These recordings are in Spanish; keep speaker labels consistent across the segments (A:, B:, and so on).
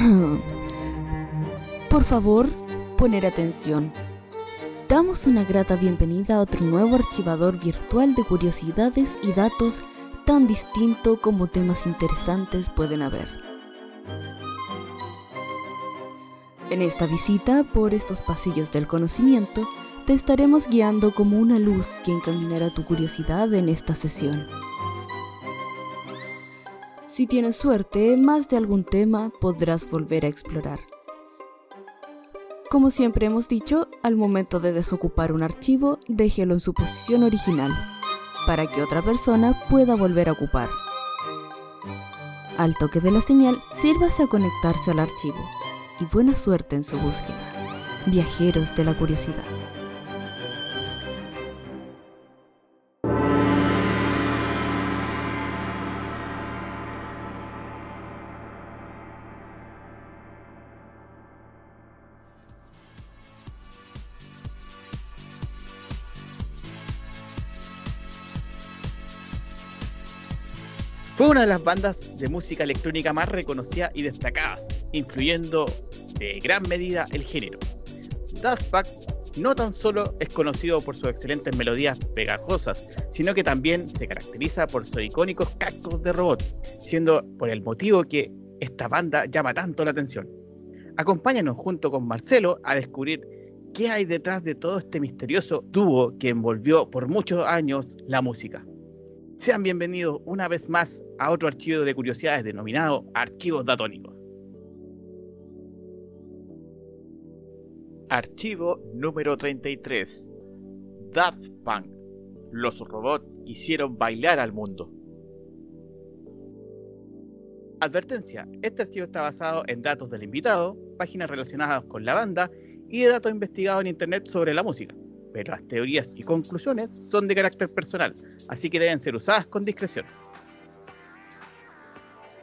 A: Por favor, poner atención. Damos una grata bienvenida a otro nuevo archivador virtual de curiosidades y datos tan distinto como temas interesantes pueden haber. En esta visita por estos pasillos del conocimiento, te estaremos guiando como una luz que encaminará tu curiosidad en esta sesión. Si tienes suerte, más de algún tema podrás volver a explorar. Como siempre hemos dicho, al momento de desocupar un archivo, déjelo en su posición original, para que otra persona pueda volver a ocupar. Al toque de la señal, sírvase a conectarse al archivo, y buena suerte en su búsqueda. Viajeros de la curiosidad.
B: Fue una de las bandas de música electrónica más reconocidas y destacadas, influyendo de gran medida el género. Daft Punk no tan solo es conocido por sus excelentes melodías pegajosas, sino que también se caracteriza por sus icónicos cascos de robot, siendo por el motivo que esta banda llama tanto la atención. Acompáñanos junto con Marcelo a descubrir qué hay detrás de todo este misterioso dúo que envolvió por muchos años la música. Sean bienvenidos una vez más a otro archivo de curiosidades denominado Archivos Datónicos. Archivo número 33. Daft Punk. Los robots hicieron bailar al mundo. Advertencia, este archivo está basado en datos del invitado, páginas relacionadas con la banda y de datos investigados en internet sobre la música pero las teorías y conclusiones son de carácter personal, así que deben ser usadas con discreción.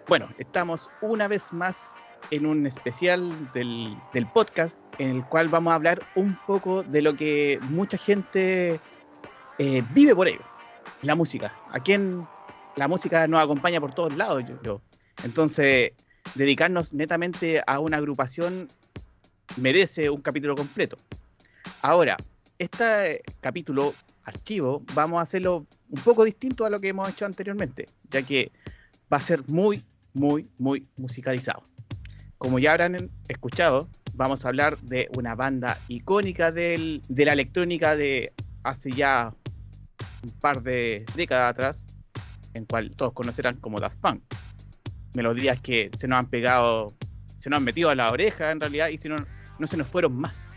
B: Bueno, estamos una vez más en un especial del, podcast en el cual vamos a hablar un poco de lo que mucha gente eh, vive por ello, la música. A quien la música nos acompaña por todos lados, yo. Entonces, dedicarnos netamente a una agrupación merece un capítulo completo. Ahora, este capítulo, archivo, vamos a hacerlo un poco distinto a lo que hemos hecho anteriormente, ya que va a ser muy, muy, muy musicalizado. Como ya habrán escuchado, vamos a hablar de una banda icónica de la electrónica de hace ya un par de décadas atrás, en cual todos conocerán como Daft Punk. Melodías que se nos han pegado, se nos han metido a la oreja en realidad y si no, no se nos fueron más.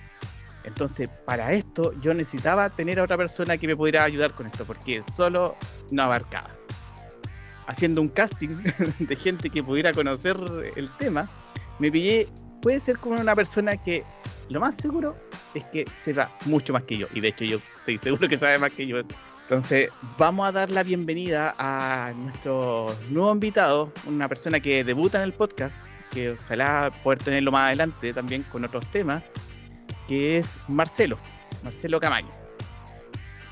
B: Entonces, para esto yo necesitaba tener a otra persona que me pudiera ayudar con esto, porque solo no abarcaba. Haciendo un casting de gente que pudiera conocer el tema, me pillé, puede ser como una persona que lo más seguro es que sepa mucho más que yo. Y de hecho yo estoy seguro que sabe más que yo. Entonces, vamos a dar la bienvenida a nuestro nuevo invitado, una persona que debuta en el podcast, que ojalá poder tenerlo más adelante también con otros temas que es Marcelo, Marcelo Camaño.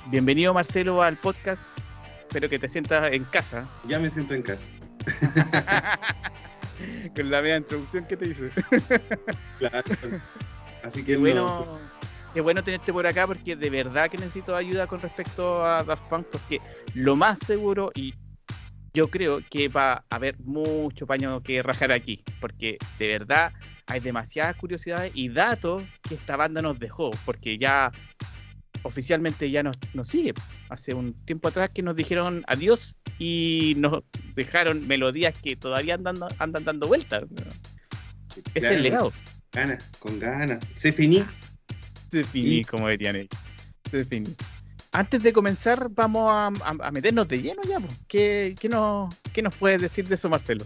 B: Bienvenido Marcelo al podcast, espero que te sientas en casa.
C: Ya me siento en casa.
B: Con la media introducción que te hice.
C: claro. Así
B: que bueno, qué bueno tenerte por acá porque de verdad que necesito ayuda con respecto a Daft Punk porque lo más seguro y yo creo que va a haber mucho paño que rajar aquí porque de verdad hay demasiadas curiosidades y datos que esta banda nos dejó, porque ya oficialmente ya nos, sigue. Hace un tiempo atrás que nos dijeron adiós y nos dejaron melodías que todavía andan, andan dando vueltas. Es el legado.
C: Ganas, con ganas. Se finí.
B: Se finí, como dirían ellos. Se finí. Antes de comenzar, vamos a, meternos de lleno ya. ¿Qué, nos, ¿Qué nos puedes decir de eso, Marcelo?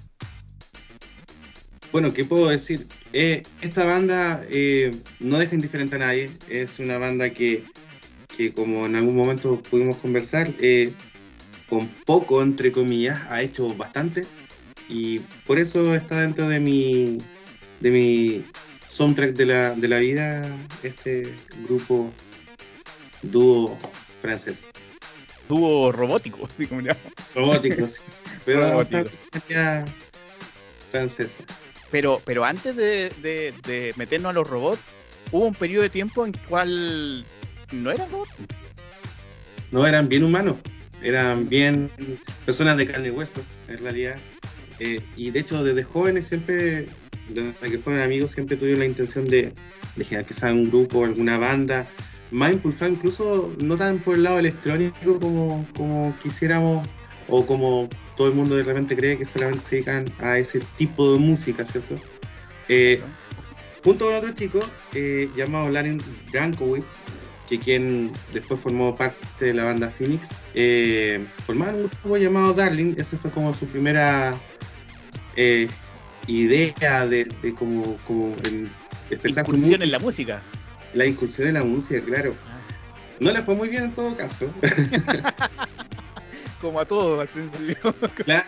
C: Bueno, ¿qué puedo decir? Eh, esta banda eh, no deja indiferente a nadie. Es una banda que, como en algún momento pudimos conversar, eh, con poco, entre comillas, ha hecho bastante. Y por eso está dentro de mi, de mi soundtrack de la, de la vida, este grupo dúo francés.
B: Dúo robótico, así como ya.
C: Robótico, sí. Pero
B: Robótico.
C: francesa.
B: Pero, pero antes de, de- de meternos a los robots, hubo un periodo de tiempo en cual no eran robots.
C: No, eran bien humanos, eran bien personas de carne y hueso, en realidad. Eh, y de hecho, desde jóvenes siempre, desde que fueron amigos, siempre tuvieron la intención de, de generar quizás un grupo, alguna banda, más impulsado incluso no tan por el lado electrónico como, como quisiéramos o como todo el mundo de repente cree que solamente se dedican a ese tipo de música, ¿cierto? Eh, junto con otro chico eh, llamado Larin Brankowitz, que quien después formó parte de la banda Phoenix, eh, formaron un grupo llamado Darling, esa fue como su primera eh, idea de, de como, como expresar su música,
B: en la música.
C: La incursión en la música, claro. No le fue muy bien en todo caso,
B: Como a todos al principio.
C: Claro.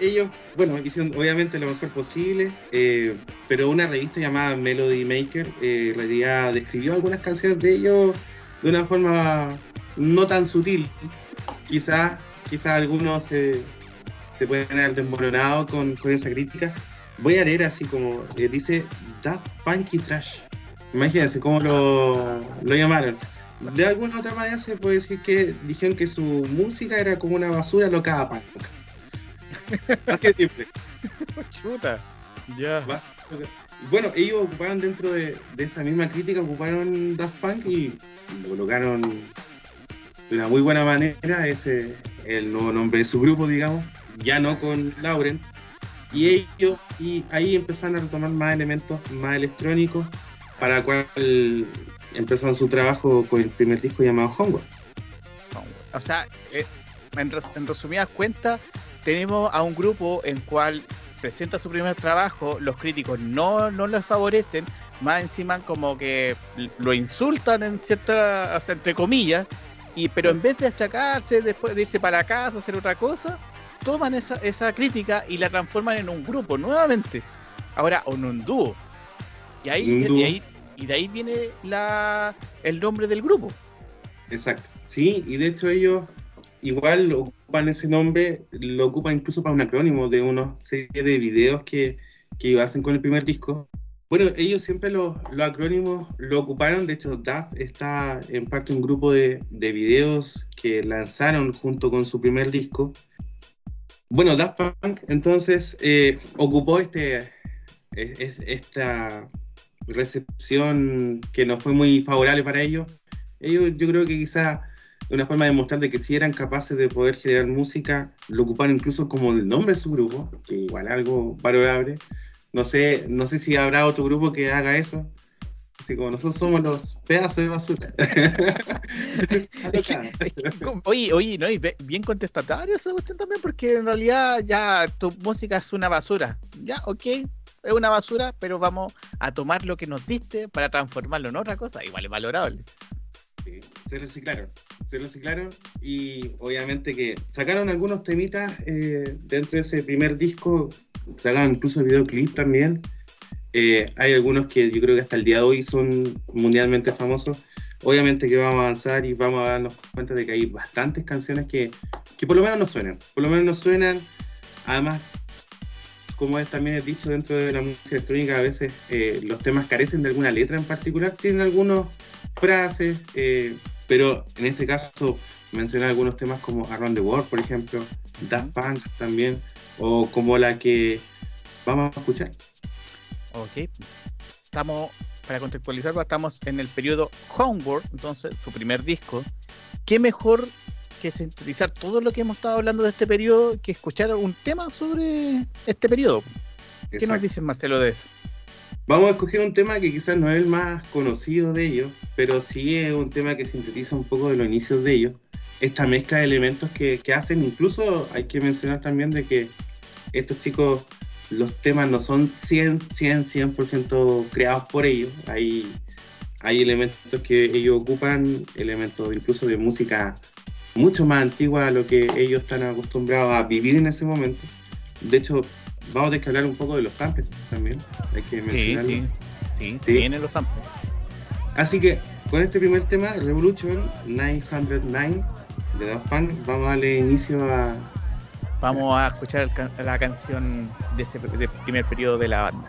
C: Ellos, bueno, hicieron obviamente lo mejor posible, eh, pero una revista llamada Melody Maker eh, en realidad describió algunas canciones de ellos de una forma no tan sutil. Quizás quizás algunos se, se pueden haber desmoronado con, con esa crítica. Voy a leer así como eh, dice Daft Punky Trash. Imagínense cómo lo, lo llamaron. De alguna otra manera se puede decir que dijeron que su música era como una basura locada punk. Así de simple.
B: Chuta. Ya.
C: Bueno, ellos ocuparon dentro de, de esa misma crítica, ocuparon Daft Punk y lo colocaron de una muy buena manera. Ese el nuevo nombre de su grupo, digamos, ya no con Lauren. Y ellos, y ahí empezaron a retomar más elementos más electrónicos, para el cual empezaron su trabajo con el primer disco llamado Homework.
B: O sea, eh, en, res- en resumidas cuentas, tenemos a un grupo en cual presenta su primer trabajo, los críticos no, no les favorecen, más encima como que lo insultan en cierta, o sea, entre comillas, y pero en vez de achacarse, después de irse para casa, hacer otra cosa, toman esa, esa crítica y la transforman en un grupo nuevamente. Ahora, o en un dúo. Y ahí, y ahí, y de ahí viene la, el nombre del grupo.
C: Exacto. Sí, y de hecho ellos igual ocupan ese nombre, lo ocupan incluso para un acrónimo de una serie de videos que, que hacen con el primer disco. Bueno, ellos siempre los, los acrónimos lo ocuparon, de hecho DAF está en parte un grupo de, de videos que lanzaron junto con su primer disco. Bueno, Daft Punk entonces eh, ocupó este, es- es- esta recepción que no fue muy favorable para ellos. Ellos yo creo que quizás una forma de mostrar de que sí eran capaces de poder generar música, lo ocuparon incluso como el nombre de su grupo, que igual algo valorable. No sé, no sé si habrá otro grupo que haga eso. Así como nosotros somos los pedazos de basura.
B: Oye, oye, no, y bien contestatario esa cuestión también, porque en realidad ya tu música es una basura. Ya, ok, es una basura, pero vamos a tomar lo que nos diste para transformarlo en otra cosa, igual es valorable.
C: Se reciclaron, se reciclaron y obviamente que sacaron algunos temitas eh, dentro de ese primer disco, sacaron incluso videoclip también. Eh, hay algunos que yo creo que hasta el día de hoy son mundialmente famosos. Obviamente que vamos a avanzar y vamos a darnos cuenta de que hay bastantes canciones que, que por lo menos no suenan, por lo menos no suenan. Además, como es también es dicho dentro de la música electrónica, a veces eh, los temas carecen de alguna letra en particular, tienen algunos frases, eh, pero en este caso mencionar algunos temas como Around the World, por ejemplo, Daft Punk también, o como la que vamos a escuchar.
B: Ok, estamos, para contextualizarlo, estamos en el periodo Homeworld, entonces su primer disco. ¿Qué mejor que sintetizar todo lo que hemos estado hablando de este periodo que escuchar un tema sobre este periodo? ¿Qué nos dices, Marcelo, de eso?
C: Vamos a escoger un tema que quizás no es el más conocido de ellos, pero sí es un tema que sintetiza un poco de los inicios de ellos. Esta mezcla de elementos que, que hacen, incluso hay que mencionar también de que estos chicos, los temas no son 100, 100, 100% creados por ellos. Hay, hay elementos que ellos ocupan, elementos incluso de música mucho más antigua a lo que ellos están acostumbrados a vivir en ese momento. De hecho, vamos a tener que hablar un poco de los samples también. Hay que mencionarlo.
B: sí. Sí,
C: Sí.
B: tiene los samples.
C: Así que con este primer tema, Revolution 909 de Daft Punk, vamos a darle inicio a.
B: Vamos a escuchar can- la canción de ese de primer periodo de la banda.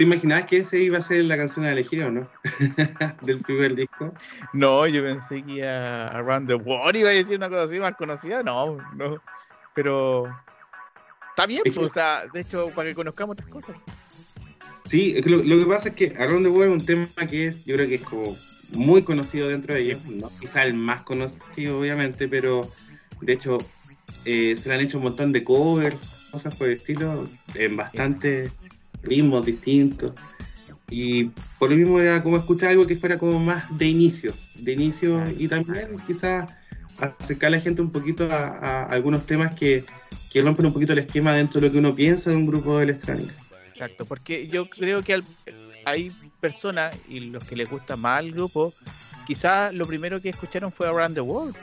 C: ¿Te imaginabas que ese iba a ser la canción a elegir o no? Del primer disco.
B: No, yo pensé que iba Around the World iba a decir una cosa así más conocida. No, no. Pero está bien,
C: que-
B: pues, o sea, de hecho, para que conozcamos otras cosas.
C: Sí, lo, lo que pasa es que Around the World es un tema que es, yo creo que es como muy conocido dentro de ellos. No quizá el más conocido, obviamente, pero de hecho eh, se le han hecho un montón de covers, cosas por el estilo, en bastantes ritmos distintos. Y por lo mismo era como escuchar algo que fuera como más de inicios, de inicios y también quizás acercar a la gente un poquito a, a algunos temas que, que rompen un poquito el esquema dentro de lo que uno piensa de un grupo de electrónica.
B: Exacto, porque yo creo que al- hay personas y los que les gusta más el grupo, quizás lo primero que escucharon fue Around the World,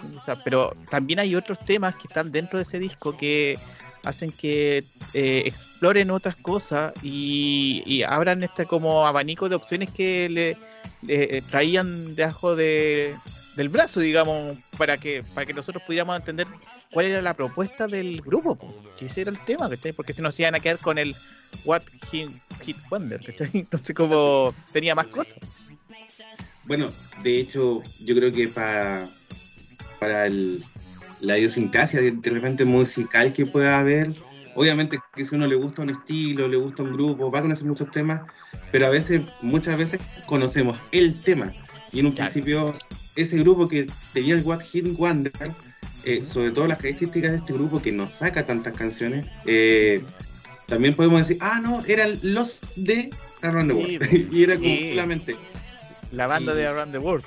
B: pero también hay otros temas que están dentro de ese disco que hacen que eh, exploren otras cosas y, abran este como abanico de opciones que le, traían debajo de, del brazo, digamos, para que, para que nosotros pudiéramos entender cuál era la propuesta del grupo, po, que ese era el tema, ¿cachai? Porque si nos iban a quedar con el What Hit, Hit Wonder, ¿cachai? Entonces como tenía más cosas.
C: Bueno, de hecho, yo creo que para, para el- la idiosincrasia de, de repente musical que pueda haber, obviamente que si uno le gusta un estilo, le gusta un grupo, va a conocer muchos temas, pero a veces, muchas veces conocemos el tema. Y en un
B: Claro.
C: principio, ese grupo que tenía el What Hit Wonder, eh, sobre todo las características de este grupo que no saca tantas canciones, eh, también podemos decir, ah, no, eran los de Around the
B: Sí,
C: World. y era como
B: sí.
C: solamente
B: La banda
C: Y-
B: de Around the World.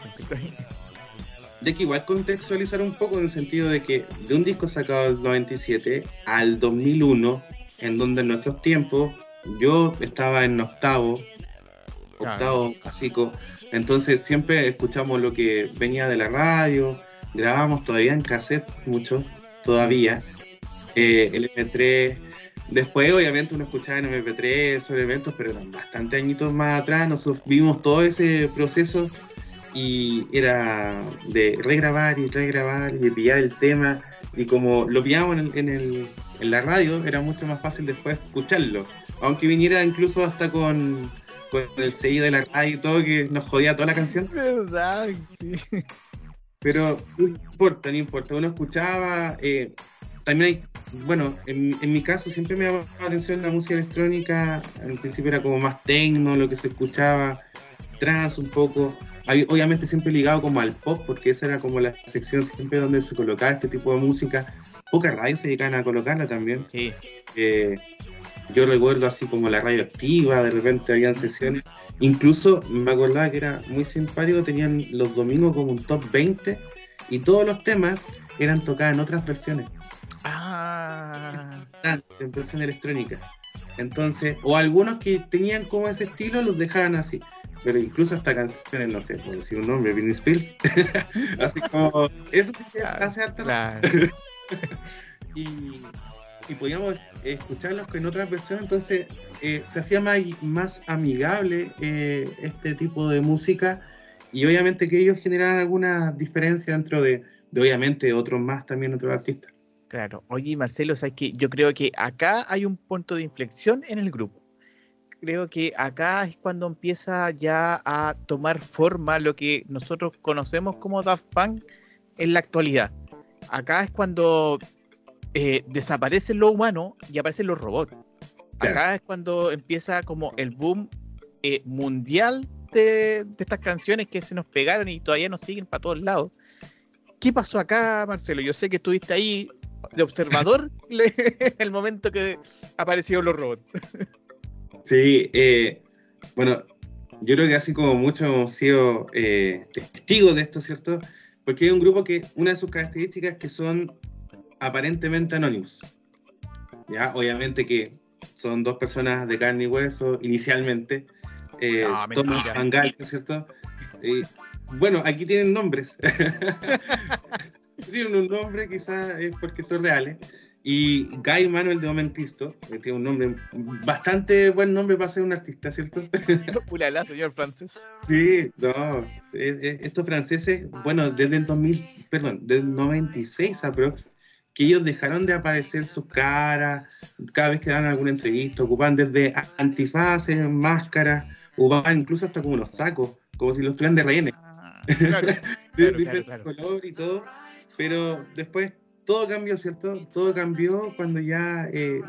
C: De que igual contextualizar un poco en el sentido de que de un disco sacado del 97 al 2001, en donde en nuestros tiempos yo estaba en octavo, octavo básico, entonces siempre escuchamos lo que venía de la radio, grabamos todavía en cassette mucho, todavía, eh, el MP3, después obviamente uno escuchaba en MP3 esos eventos, pero eran bastante añitos más atrás, nosotros vimos todo ese proceso y era de regrabar y regrabar y pillar el tema. Y como lo pillamos en, el- en, el- en la radio era mucho más fácil después escucharlo. Aunque viniera incluso hasta con, con el sello de la radio y todo que nos jodía toda la canción.
B: ¿Verdad? Sí.
C: pero no importa, no importa. Uno escuchaba eh, también hay bueno en, en mi caso siempre me llamaba la atención la música electrónica. Al principio era como más tecno lo que se escuchaba trance un poco obviamente siempre ligado como al pop, porque esa era como la sección siempre donde se colocaba este tipo de música. Pocas radios se llegaban a colocarla también.
B: Sí.
C: Eh, yo recuerdo así como la radio activa, de repente habían sesiones. Incluso me acordaba que era muy simpático, tenían los domingos como un top 20 y todos los temas eran tocados en otras versiones,
B: Ah.
C: en versión electrónica. Entonces, o algunos que tenían como ese estilo los dejaban así. Pero incluso hasta canciones, no sé, por decir un nombre, Britney Spears. así como, eso sí que
B: Claro,
C: hace harta
B: Claro.
C: y, y podíamos escucharlos en otras versiones, entonces eh, se hacía más, más amigable eh, este tipo de música y obviamente que ellos generaban alguna diferencia dentro de, de obviamente otros más también otros artistas.
B: Claro. Oye, Marcelo, sabes que yo creo que acá hay un punto de inflexión en el grupo. Creo que acá es cuando empieza ya a tomar forma lo que nosotros conocemos como Daft Punk en la actualidad. Acá es cuando eh, desaparece lo humano y aparecen los robots.
C: Claro.
B: Acá es cuando empieza como el boom eh, mundial de, de estas canciones que se nos pegaron y todavía nos siguen para todos lados. ¿Qué pasó acá, Marcelo? Yo sé que estuviste ahí de observador en el momento que aparecieron los robots.
C: Sí, eh, bueno, yo creo que así como muchos hemos sido eh, testigos de esto, ¿cierto? Porque hay un grupo que una de sus características es que son aparentemente anónimos. Ya, obviamente que son dos personas de carne y hueso inicialmente. Eh,
B: No,
C: Thomas. Van Gaal, ¿no es cierto? Eh, bueno, aquí tienen nombres. tienen un nombre, quizás es porque son reales. Y Guy Manuel de Omen Cristo, que tiene un nombre, bastante buen nombre para ser un artista, ¿cierto?
B: Ulala, señor francés.
C: Sí, no, estos franceses, bueno, desde el 2000, perdón, desde el 96 aprox, que ellos dejaron de aparecer sus caras cada vez que dan alguna entrevista, ocupan desde antifaces, máscaras, ocupaban incluso hasta como unos sacos, como si los tuvieran de rehenes,
B: Ah,
C: de
B: claro, claro,
C: diferente
B: claro.
C: color y todo, pero después todo cambió, ¿cierto? Todo cambió cuando ya eh,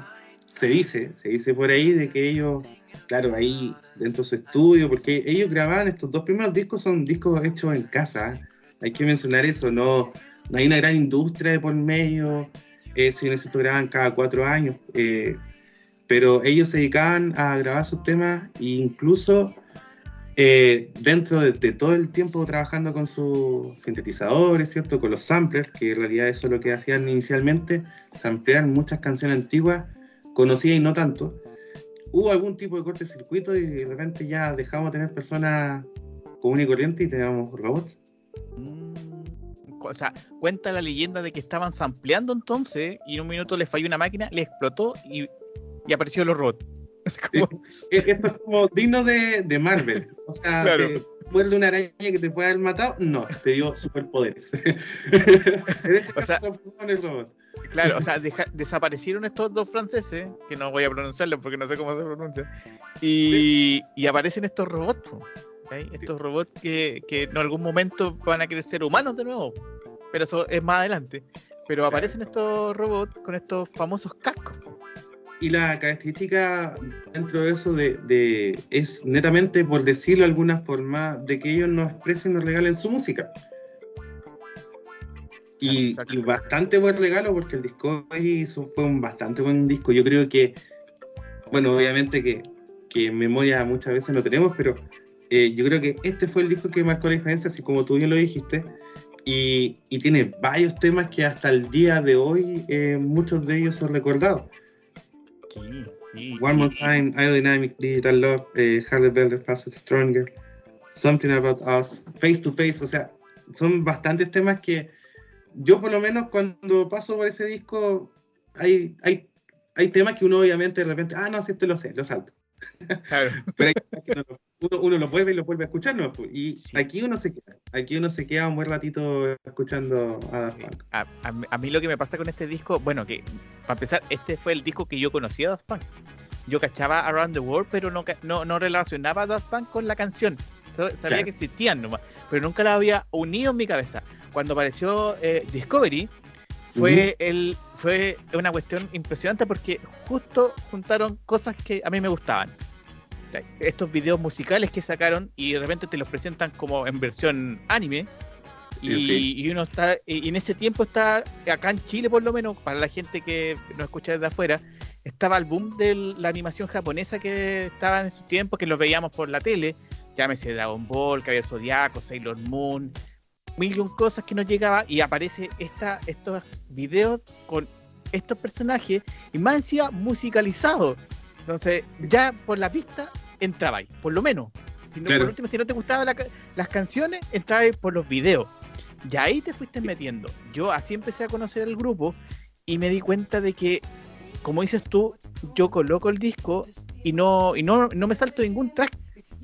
C: se dice, se dice por ahí de que ellos, claro, ahí dentro de su estudio, porque ellos grababan estos dos primeros discos, son discos hechos en casa, ¿eh? hay que mencionar eso, no, no hay una gran industria de por medio, eh, si bien es cierto, graban cada cuatro años, eh, pero ellos se dedicaban a grabar sus temas e incluso eh, dentro de, todo el tiempo trabajando con sus sintetizadores, ¿cierto? Con los samplers, que en realidad eso es lo que hacían inicialmente, samplear muchas canciones antiguas, conocidas y no tanto. Hubo algún tipo de cortocircuito y de repente ya dejamos de tener personas comunes y corrientes y teníamos robots.
B: Mm, O sea, cuenta la leyenda de que estaban sampleando entonces y en un minuto les falló una máquina, le explotó y, y apareció los robots. Es como-
C: Esto es como digno de, de Marvel. O sea,
B: Claro.
C: te muerde una araña que te puede haber matado. No, te dio superpoderes. Este
B: O sea-. Claro, o sea, deja- desaparecieron estos dos franceses, que no voy a pronunciarlo porque no sé cómo se pronuncia, y, y aparecen estos robots, po, ¿ok? estos robots que, que en algún momento van a querer ser humanos de nuevo, pero eso es más adelante. Pero aparecen estos robots con estos famosos cascos.
C: Y la característica dentro de eso de, de- es netamente, por decirlo de alguna forma, de que ellos nos expresen, nos regalen su música. Y, y bastante buen regalo porque el disco fue un bastante buen disco. Yo creo que, bueno, obviamente que, que en memoria muchas veces lo tenemos, pero eh, yo creo que este fue el disco que marcó la diferencia, así como tú bien lo dijiste. Y, y tiene varios temas que hasta el día de hoy eh, muchos de ellos son recordados.
B: Sí, sí.
C: One More Time, Aerodynamic, Digital Love, eh, Beller, Faster Stronger, Something About Us, Face to Face, o sea, son bastantes temas que yo por lo menos cuando paso por ese disco, hay, hay, hay temas que uno obviamente de repente, ah, no, sí, este lo sé, lo salto.
B: Claro.
C: Pero hay que uno, uno, uno lo vuelve y lo vuelve a escuchar, ¿no? Y
B: Sí.
C: aquí uno se queda, aquí uno se queda un buen ratito escuchando a Daft. Punk.
B: A, a mí- a mí lo que me pasa con este disco, bueno, que para empezar, este fue el disco que yo conocía a Daft Punk. Yo cachaba Around the World, pero no, no, no relacionaba a Daft Punk con la canción. Sabía
C: Claro.
B: que existían nomás, pero nunca la había unido en mi cabeza. Cuando apareció eh, Discovery, fue, el, fue una cuestión impresionante porque justo juntaron cosas que a mí me gustaban. Estos videos musicales que sacaron y de repente te los presentan como en versión anime. Y,
C: Sí, sí.
B: y uno está, y en ese tiempo está, acá en Chile por lo menos, para la gente que nos escucha desde afuera, estaba el boom de la animación japonesa que estaba en esos tiempos, que los veíamos por la tele, llámese Dragon Ball, Caballero Zodiaco, Sailor Moon, mil y un cosas que nos llegaba y aparece esta, estos videos con estos personajes y más encima musicalizados. Entonces, ya por la pista entraba ahí, por lo menos. Si no,
C: Claro.
B: Por último, si no te gustaban la las canciones, entraba ahí por los videos. Y ahí te fuiste metiendo. Yo así empecé a conocer el grupo y me di cuenta de que, como dices tú, yo coloco el disco y no, y no, no me salto ningún track.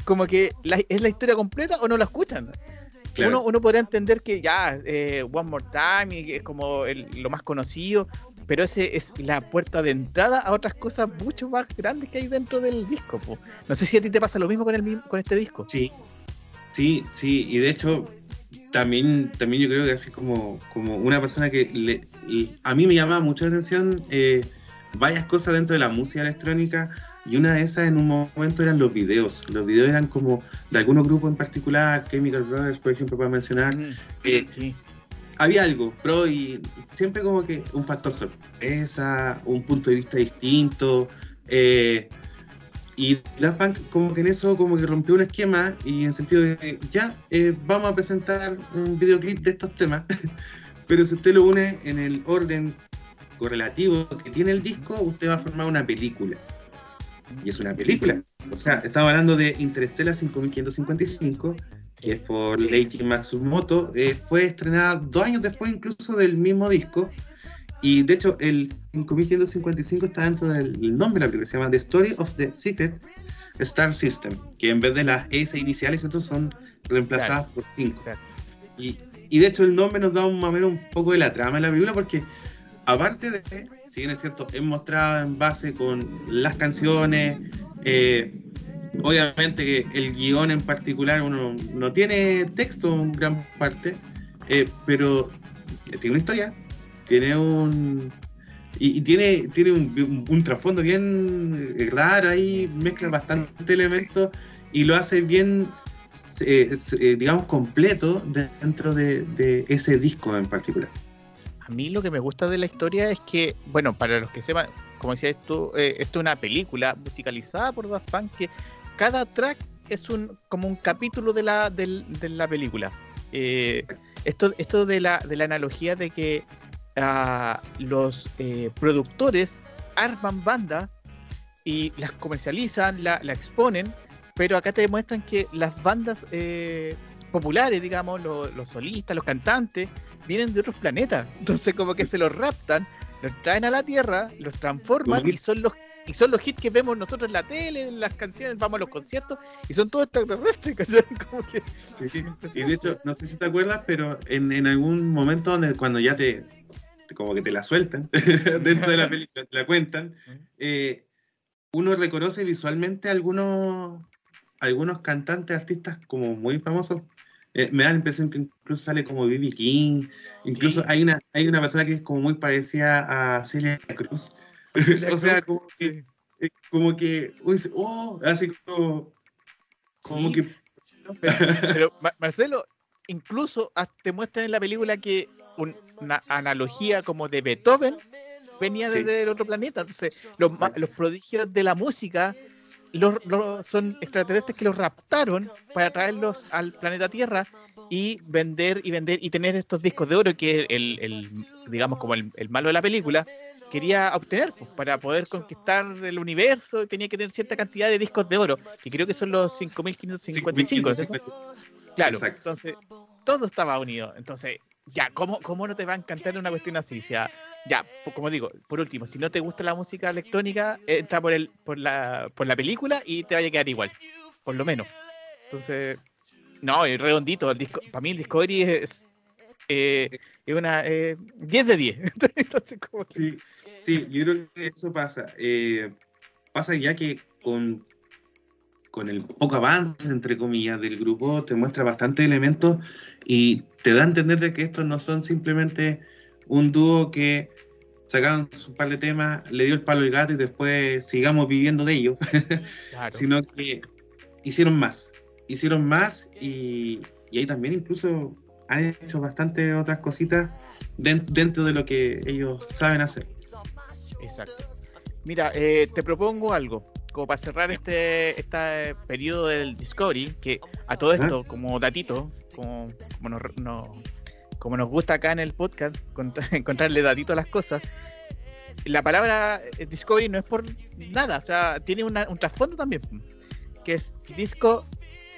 B: Como que la- es la historia completa o no la escuchan.
C: Claro.
B: Uno, uno podría entender que ya eh, One More Time y que es como el- lo más conocido, pero ese es la puerta de entrada a otras cosas mucho más grandes que hay dentro del disco. po. No sé si a ti te pasa lo mismo con, el, con este disco.
C: Sí, sí, sí, y de hecho también, también yo creo que así como, como una persona que le, le- a mí me llama mucho la atención eh, varias cosas dentro de la música electrónica y una de esas en un momento eran los videos. Los videos eran como de algunos grupos en particular, Chemical Brothers, por ejemplo, para mencionar.
B: Mm,
C: Eh,
B: sí.
C: Había algo, pro y siempre como que un factor sorpresa, un punto de vista distinto. eh, y Daft Punk como que en eso como que rompió un esquema y en sentido de ya eh, vamos a presentar un videoclip de estos temas, pero si usted lo une en el orden correlativo que tiene el disco, usted va a formar una película. Y es una película. O sea, estamos hablando de Interstellar 5555, que es por Leiji Matsumoto, eh, fue estrenada dos años después incluso del mismo disco. Y de hecho, el 5555 está dentro del nombre de la película, se llama The Story of the Secret Star System, que en vez de las S iniciales, entonces son reemplazadas
B: Claro.
C: por 5.
B: Exacto.
C: Y, y de hecho, el nombre nos da un, más o menos un poco de la trama de la película, porque aparte de, si bien es cierto, es mostrada en base con las canciones, eh, obviamente que el guion en particular uno no tiene texto en gran parte, eh, pero tiene una historia, tiene un... Y, tiene, tiene un, trasfondo bien raro ahí, mezcla bastantes elementos y lo hace bien, eh, eh, digamos, completo dentro de, ese disco en particular.
B: A mí lo que me gusta de la historia es que, bueno, para los que sepan, como decías tú, esto es una película musicalizada por Daft Punk que cada track es un como un capítulo de la, del- de la película. Eh, esto esto de, la, de la analogía de que ah, los eh, productores arman bandas y las comercializan, la, la exponen, pero acá te demuestran que las bandas eh, populares, digamos, lo- los solistas, los cantantes, vienen de otros planetas. Entonces como que se los raptan, los traen a la Tierra, los transforman y son los y son los hits que vemos nosotros en la tele, en las canciones, vamos a los conciertos y son todos extraterrestres. Como que
C: Y de hecho, no sé si te acuerdas, pero en, en algún momento donde cuando ya te, te- como que te la sueltan dentro de la película, te la cuentan, eh, uno reconoce visualmente algunos algunos cantantes, artistas como muy famosos. Eh, me da la impresión que incluso sale como B.B. King, incluso
B: Sí.
C: hay una hay una persona que es como muy parecida a Celia Cruz. o sea, como, que- eh, como que, oh, así como, como
B: Sí.
C: que
B: Pero, pero, Ma- Marcelo, incluso te muestran en la película que un- una analogía como de Beethoven venía
C: Sí.
B: desde el otro planeta. Entonces, los, los prodigios de la música los, los- son extraterrestres que los raptaron para traerlos al planeta Tierra y vender y vender y tener estos discos de oro que el, el- digamos, como el, el malo de la película quería obtener pues, para poder conquistar el universo tenía que tener cierta cantidad de discos de oro que creo que son los 5555 ¿no es cierto? Claro,
C: Exacto.
B: entonces todo estaba unido. Entonces, ya, ¿cómo, ¿cómo no te va a encantar una cuestión así? O sea, ya, como digo, por último, si no te gusta la música electrónica, entra por el, por la, por la película y te vaya a quedar igual, por lo menos. Entonces, no, es redondito. El disco, para mí el Discovery es, eh, es una eh, 10 de 10. Entonces, como que-
C: Sí, sí, yo creo que eso pasa. Eh, pasa ya que con, con el poco avance, entre comillas, del grupo, te muestra bastantes elementos y te da a entender de que estos no son simplemente un dúo que sacaron un par de temas, le dio el palo al gato y después sigamos viviendo de ello,
B: claro.
C: sino que hicieron más. Hicieron más y, y ahí también incluso han hecho bastantes otras cositas den- dentro de lo que ellos saben hacer.
B: Exacto. Mira, eh, te propongo algo, como para cerrar este, este periodo del Discovery, que a todo esto, como datito, como, como, nos, no- como nos gusta acá en el podcast, contra- encontrarle datito a las cosas, la palabra eh, Discovery no es por nada, o sea, tiene una- un trasfondo también, que es disco.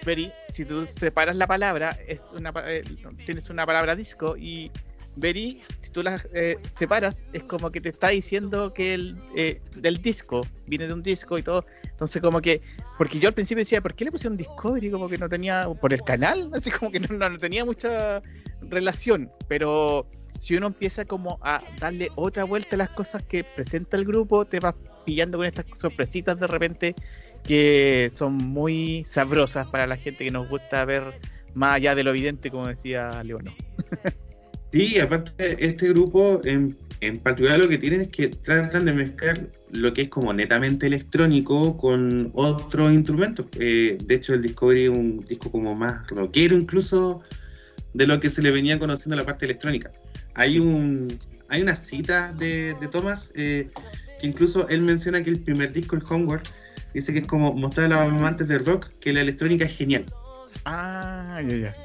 B: Very, si tú separas la palabra, es una, eh, tienes una palabra disco y Very, si tú las eh, separas, es como que te está diciendo que el eh, del disco, viene de un disco y todo. Entonces, como que, porque yo al principio decía, ¿por qué le pusieron Discovery? Como que no tenía, por el canal, así como que no, no- no tenía mucha relación. Pero si uno empieza como a darle otra vuelta a las cosas que presenta el grupo, te vas pillando con estas sorpresitas de repente que son muy sabrosas para la gente que nos gusta ver más allá de lo evidente, como decía Leono.
C: Sí, aparte, este grupo en, en particular lo que tienen es que tratan de mezclar lo que es como netamente electrónico con otros instrumentos. Eh, de hecho, el Discovery es un disco como más rockero incluso de lo que se le venía conociendo la parte electrónica. Hay, un, hay una cita de, de Thomas eh, que incluso él menciona que el primer disco, el Homework, dice que es como mostrar a los amantes del rock que la electrónica es genial.
B: Ah, ya, ya.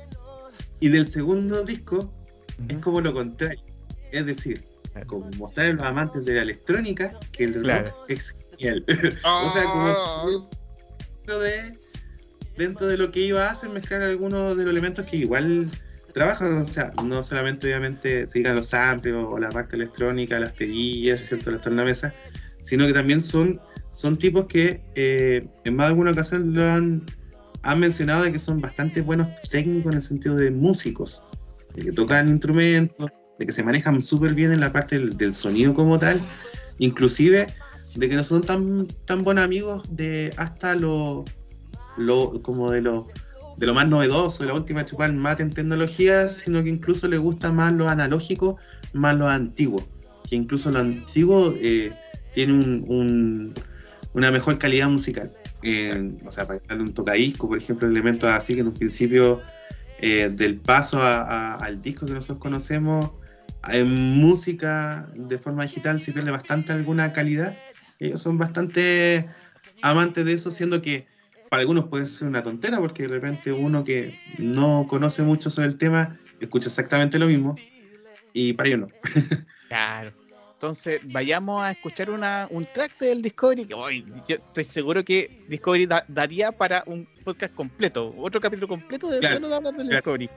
C: Y del segundo disco es como lo contrario. Es decir, como mostrar a los amantes de la electrónica que el
B: Claro.
C: rock es genial. o sea, como dentro de, dentro de lo que ellos hacen, mezclar algunos de los elementos que igual trabajan. O sea, no solamente obviamente se digan los samples o la parte electrónica, las perillas, ¿cierto? las tornamesas, sino que también son, son tipos que eh, en más de alguna ocasión lo han, mencionado de que son bastante buenos técnicos en el sentido de músicos, de que tocan instrumentos, de que se manejan súper bien en la parte del, sonido como tal, inclusive de que no son tan, tan buenos amigos de hasta lo, lo como de lo, de lo más novedoso, de la última chupar mate en tecnologías, sino que incluso le gusta más lo analógico, más lo antiguo, que incluso lo antiguo eh, tiene un- una mejor calidad musical. Eh, o sea, para darle un tocadisco, por ejemplo, elementos así que en un principio eh, del paso a- a- al disco que nosotros conocemos, en música de forma digital se pierde bastante alguna calidad. Ellos son bastante amantes de eso, siendo que para algunos puede ser una tontera, porque de repente uno que no conoce mucho sobre el tema escucha exactamente lo mismo, y para ellos no.
B: Claro. Entonces, vayamos a escuchar una, un track del Discovery. Que, yo estoy seguro que Discovery da- daría para un podcast completo, otro capítulo completo de
C: Claro,
B: solo de hablar del
C: claro.
B: Discovery.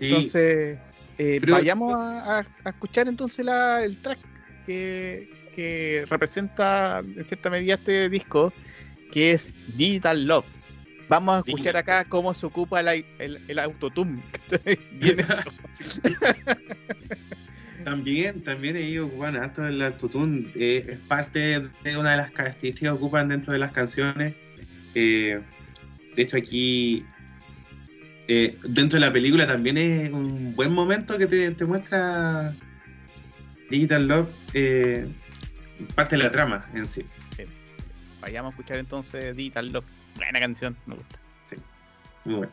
B: Entonces, eh,
C: Pero-
B: vayamos a, a- a escuchar entonces la, el track que, que representa en cierta medida este disco, que es Digital Love. Vamos a escuchar acá cómo se ocupa el, el, el autotune. Bien hecho.
C: También, también ellos ocupan harto el autotune, eh, es parte de una de las características que ocupan dentro de las canciones. Eh, de hecho, aquí, eh, dentro de la película también es un buen momento que te, te muestra Digital Love, eh, parte de la trama en sí.
B: Vayamos a escuchar entonces Digital Love. Buena canción, me gusta.
C: Muy bueno.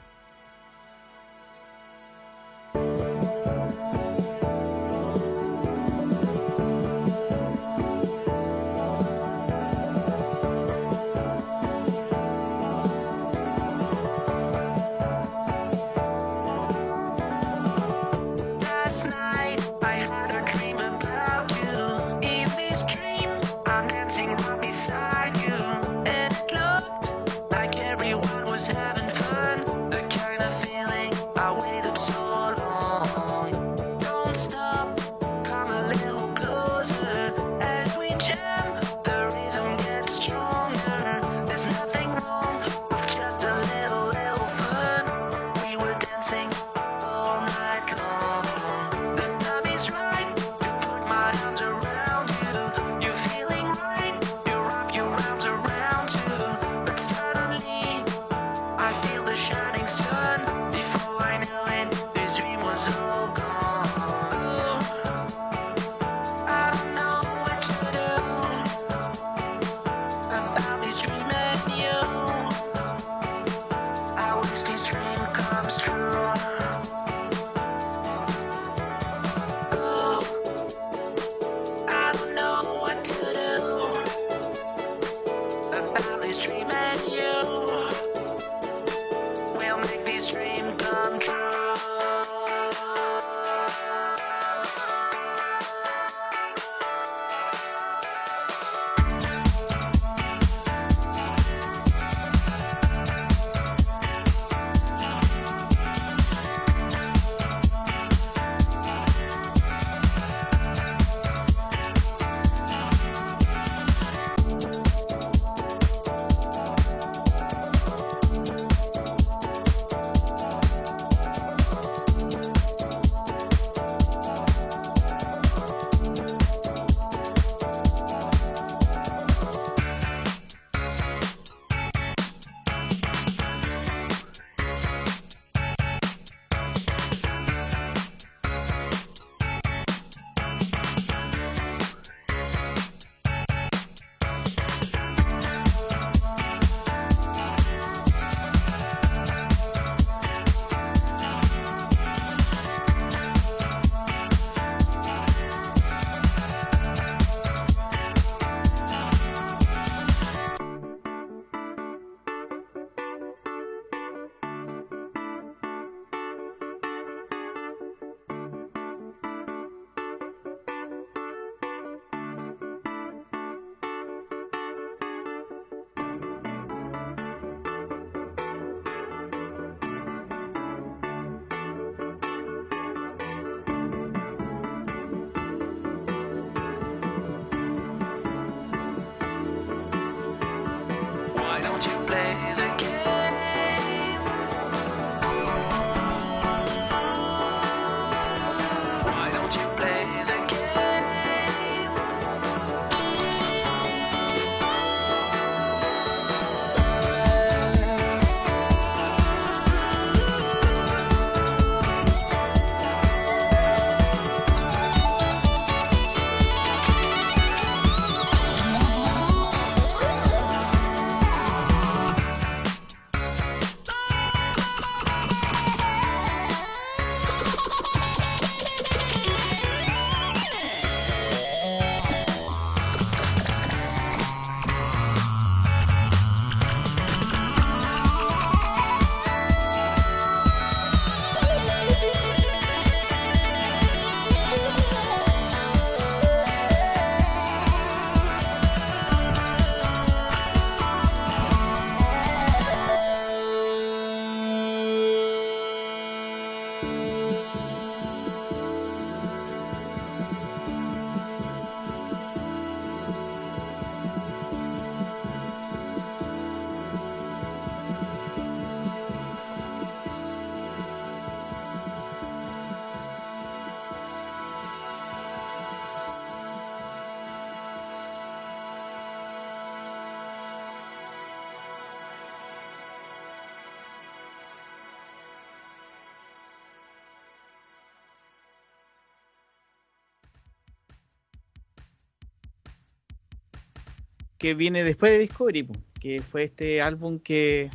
B: Que viene después de Discovery, que fue este álbum que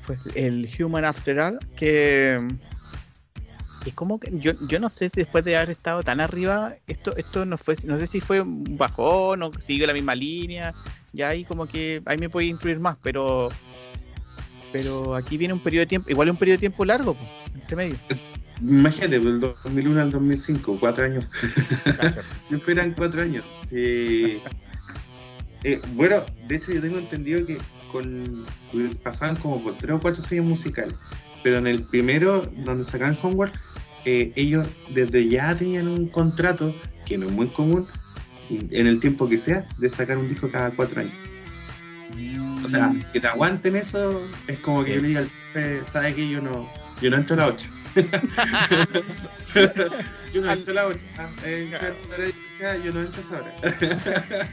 B: fue el Human After All, que es como que yo, yo no sé si después de haber estado tan arriba, esto, esto no fue, no sé si fue un bajón o siguió la misma línea, ya ahí como que ahí me puede influir más, pero pero aquí viene un periodo de tiempo, igual es un periodo de tiempo largo, entre medio.
C: Imagínate, del 2001 al 2005, cuatro años. Siempre eran cuatro años. Sí. Eh, bueno, de hecho yo tengo entendido que con pasaban como por tres o cuatro sellos musicales, pero en el primero, donde sacaban Homework, eh, ellos desde ya tenían un contrato, que no es muy común, en el tiempo que sea, de sacar un disco cada cuatro años. O sea, que te aguanten eso, es como que yo le diga al jefe, ¿sabe que yo no, yo no entro a las 8? Yo no entro a las 8. Ah, eh, sea, yo no entro a esa hora.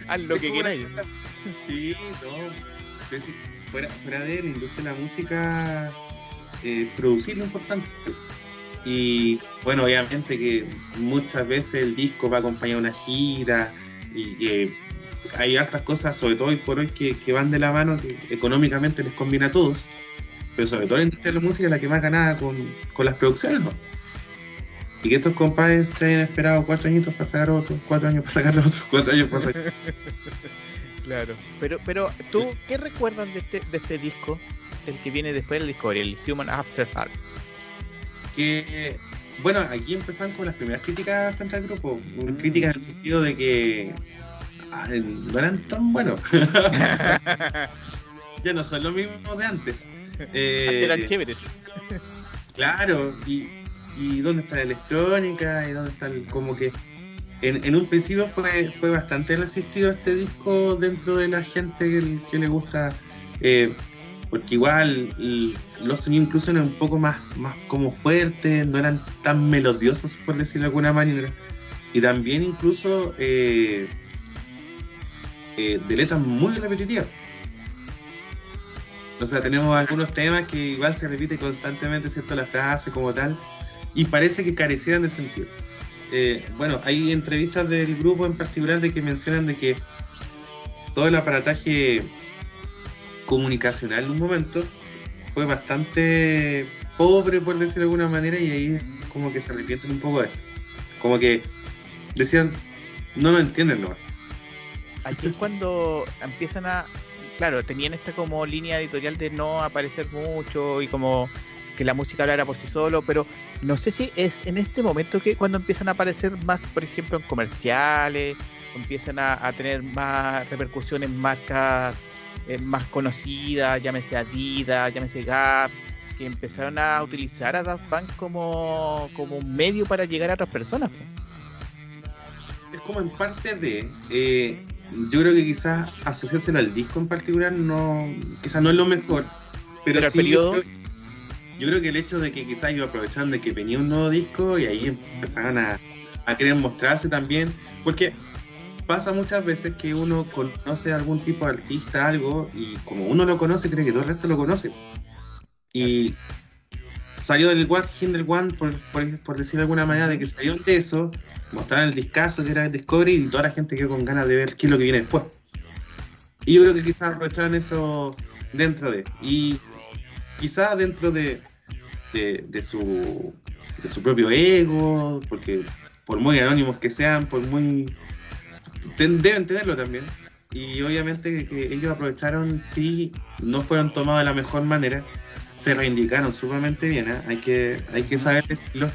B: Haz lo que queráis.
C: Sí, no. Fuera, fuera de la industria de la música, eh, producir lo importante. Y bueno, obviamente que muchas veces el disco va acompañado de una gira y que hay hartas cosas, sobre todo hoy por hoy, que, que van de la mano, que económicamente les conviene a todos. Pero sobre todo la industria de la música es la que más ganaba con, con las producciones, ¿no? Y que estos compadres se hayan esperado cuatro añitos para sacar otro, cuatro años para sacar otro, cuatro años para sacar
B: Claro. Pero, pero tú, ¿qué recuerdas de este, de este disco? El que viene después del Discovery, el Human After All.
C: que bueno, aquí empezaron con las primeras críticas frente al grupo,
B: Mm.
C: críticas en el sentido de que no eran tan buenos, ya no son los mismos de antes. Eh,
B: Eran chéveres.
C: claro, y, y dónde está la electrónica, y dónde está el, como que en, en un principio fue, fue bastante resistido este disco dentro de la gente que, que le gusta, eh, porque igual los sonidos incluso eran un poco más, más como fuertes, no eran tan melodiosos por decirlo de alguna manera, y también incluso eh, eh, de letras muy repetitivas. O sea, tenemos algunos temas que igual se repite constantemente, ¿cierto? La frase como tal, y parece que carecieran de sentido. Eh, bueno, hay entrevistas del grupo en particular de que mencionan de que todo el aparataje comunicacional en un momento fue bastante pobre, por decirlo de alguna manera, y ahí es como que se arrepienten un poco de esto. Como que decían, no lo entienden, ¿no?
B: Aquí es cuando empiezan a. Claro, tenían esta como línea editorial de no aparecer mucho y como que la música hablara por sí solo, pero no sé si es en este momento que cuando empiezan a aparecer más, por ejemplo, en comerciales, empiezan a, tener más repercusiones marcas eh, más conocidas, llámese Adidas, llámese Gap, que empezaron a utilizar a Daft Punk como, como un medio para llegar a otras personas.
C: es como en parte de. eh, yo creo que quizás asociárselo al disco en particular no. Quizás no es lo mejor. Pero,
B: Pero el
C: sí,
B: periodo-
C: Yo, creo, yo creo que el hecho de que quizás ellos aprovecharon de que venía un nuevo disco y ahí empezaron a, a querer mostrarse también. Porque pasa muchas veces que uno conoce a algún tipo de artista, algo, y como uno lo conoce, cree que todo el resto lo conoce. Y salió del What Hinder One, por, por, por decirlo de alguna manera, de que salió de eso, mostraron el discazo que era el Discovery y toda la gente quedó con ganas de ver qué es lo que viene después. Y yo creo que quizás aprovecharon eso dentro de. Y quizás dentro de, de, de su, de su propio ego, porque por muy anónimos que sean, por muy. ten- deben tenerlo también. Y obviamente que, que ellos aprovecharon, sí, no fueron tomados de la mejor manera, se reivindicaron sumamente bien, ¿eh? hay, que, hay que saber decirlo.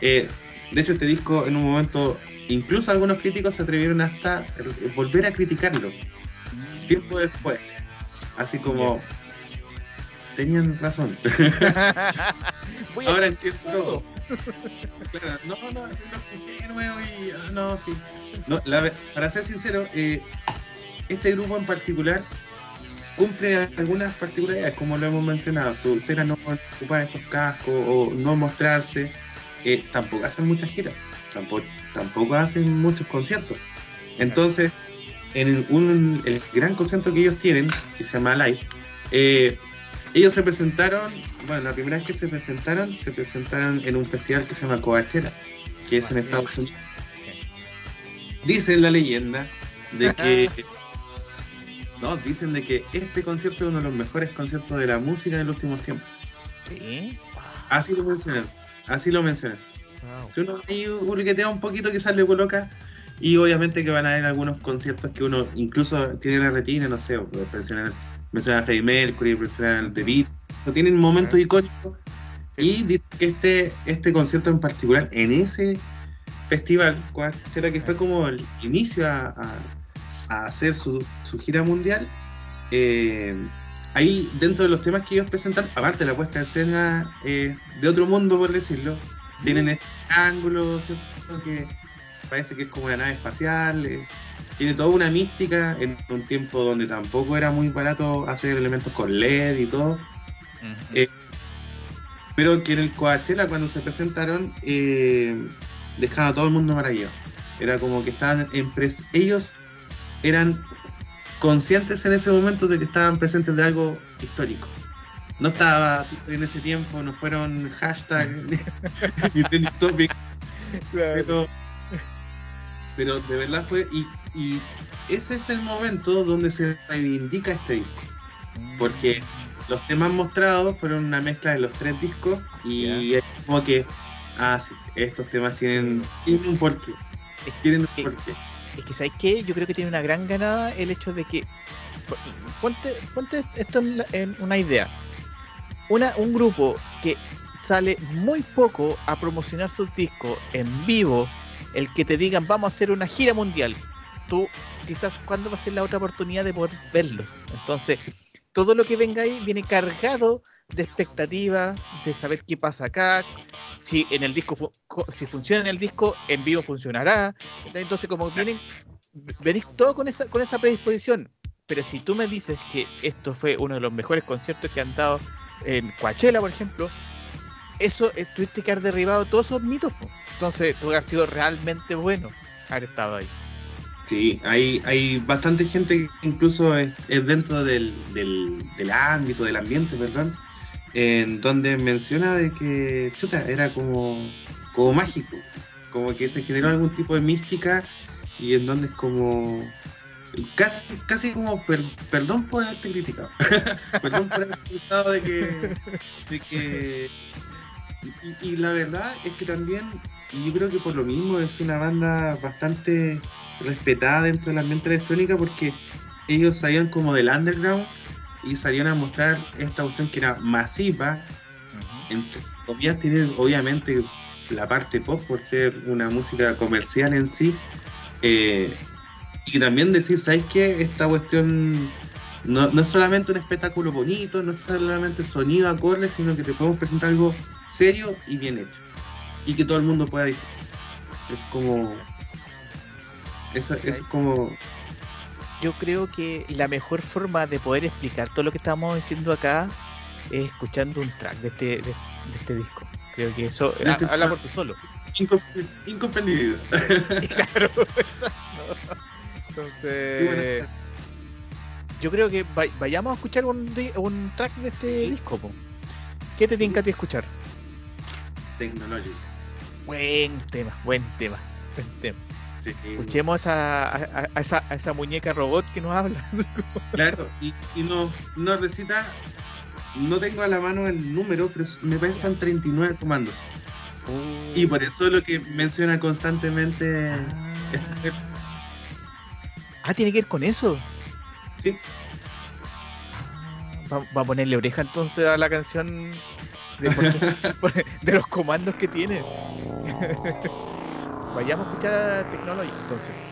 C: Eh, de hecho, este disco en un momento, incluso algunos críticos se atrevieron hasta volver a criticarlo, tiempo después. Así como, tenían razón. Ahora entiendo todo. Claro, no, no, de nuevo y ah, no, sí. No, la para ser sincero, eh, este grupo en particular cumple algunas particularidades, como lo hemos mencionado, su ser a no ocupar estos cascos o no mostrarse, eh, tampoco hacen muchas giras, tampoco, tampoco hacen muchos conciertos. Entonces, en un, el gran concierto que ellos tienen, que se llama Live, eh, ellos se presentaron, bueno, la primera vez que se presentaron, se presentaron en un festival que se llama Coachella, que es en. Estados Unidos. Dice la leyenda de que No, dicen de que este concierto es uno de los mejores conciertos de la música en los últimos tiempos.
B: Sí.
C: Así lo mencionan. Así lo mencionan.
B: Wow.
C: Si uno ahí hurguetea un poquito, quizás le coloca. Y obviamente que van a haber algunos conciertos que uno incluso tiene en la retina, no sé, mencionar, mencionar a Freddie Mercury, mencionar a The Beats. Tienen momentos
B: Ajá.
C: icónicos. Y dice que este, este concierto en particular, en ese festival, Coachella, que fue como el inicio a, a- a hacer su, su gira mundial, eh, ahí dentro de los temas que ellos presentan, aparte de la puesta en escena eh, de otro mundo, por decirlo, tienen este ángulo, ¿cierto? Que parece que es como una nave espacial, eh, tiene toda una mística en un tiempo donde tampoco era muy barato hacer elementos con LED y todo. Pero que en el Coachella cuando se presentaron dejaba a todo el mundo maravillado. Era como que estaban en pres- ellos eran conscientes en ese momento de que estaban presentes de algo histórico. No estaba en ese tiempo, no fueron hashtag ni trending topic,
B: Claro.
C: pero, pero de verdad fue y, y ese es el momento donde se reivindica este disco. porque los temas mostrados fueron una mezcla de los tres discos y es como que, ah, sí, estos temas tienen, tienen un porqué. Tienen un porqué.
B: Es que, ¿sabes qué? Yo creo que tiene una gran ganada el hecho de que. Ponte, ponte esto en, en una idea. Una, un grupo que sale muy poco a promocionar sus discos en vivo, el que te digan vamos a hacer una gira mundial. Tú, quizás, ¿cuándo va a ser la otra oportunidad de poder verlos? Entonces, todo lo que venga ahí viene cargado de expectativa, de saber qué pasa acá, si en el disco si funciona en el disco, en vivo funcionará. Entonces, como vienen, venís todo con esa, con esa predisposición. Pero si tú me dices que esto fue uno de los mejores conciertos que han dado en Coachella, por ejemplo, eso eh, tuviste que haber derribado todos esos mitos. po. Entonces, tú has sido realmente bueno haber estado ahí.
C: Sí, hay, hay bastante gente que incluso es, es dentro del, del, del ámbito, del ambiente, perdón, en donde menciona de que, chuta, era como, como mágico, como que se generó algún tipo de mística y en donde es como, casi, casi como, per- perdón por haberte criticado, perdón por haber pensado de que, de que y, y la verdad es que también, y yo creo que por lo mismo es una banda bastante respetada dentro del ambiente electrónica porque ellos salían como del underground y salían a mostrar esta cuestión que era masiva, obviamente la parte pop por ser una música comercial en sí, eh, y también decir, ¿sabes qué? Esta cuestión no, no es solamente un espectáculo bonito, no es solamente sonido, acorde, sino que te podemos presentar algo serio y bien hecho, y que todo el mundo pueda disfrutar. Es como... Es como...
B: Yo creo que la mejor forma de poder explicar todo lo que estamos diciendo acá es escuchando un track de este, de, de este disco. Creo que eso
C: este
B: ha- habla por ti solo.
C: incom- incomprendido.
B: claro, exacto. Entonces, yo creo que va- vayamos a escuchar un, track de este disco. po. ¿Qué te tinca a ti escuchar?
C: Technology.
B: Buen tema, buen tema, buen tema.
C: Sí.
B: Escuchemos a, a- a esa, a esa muñeca robot que nos habla.
C: Claro, y, y nos, nos recita, no tengo a la mano el número, pero me parece son 39 comandos. Y por eso lo que menciona constantemente... este-
B: Ah, tiene que ver con eso.
C: Sí.
B: Ah, Va, va a ponerle oreja entonces a la canción de, de los comandos que tiene. Vayamos a escuchar a entonces.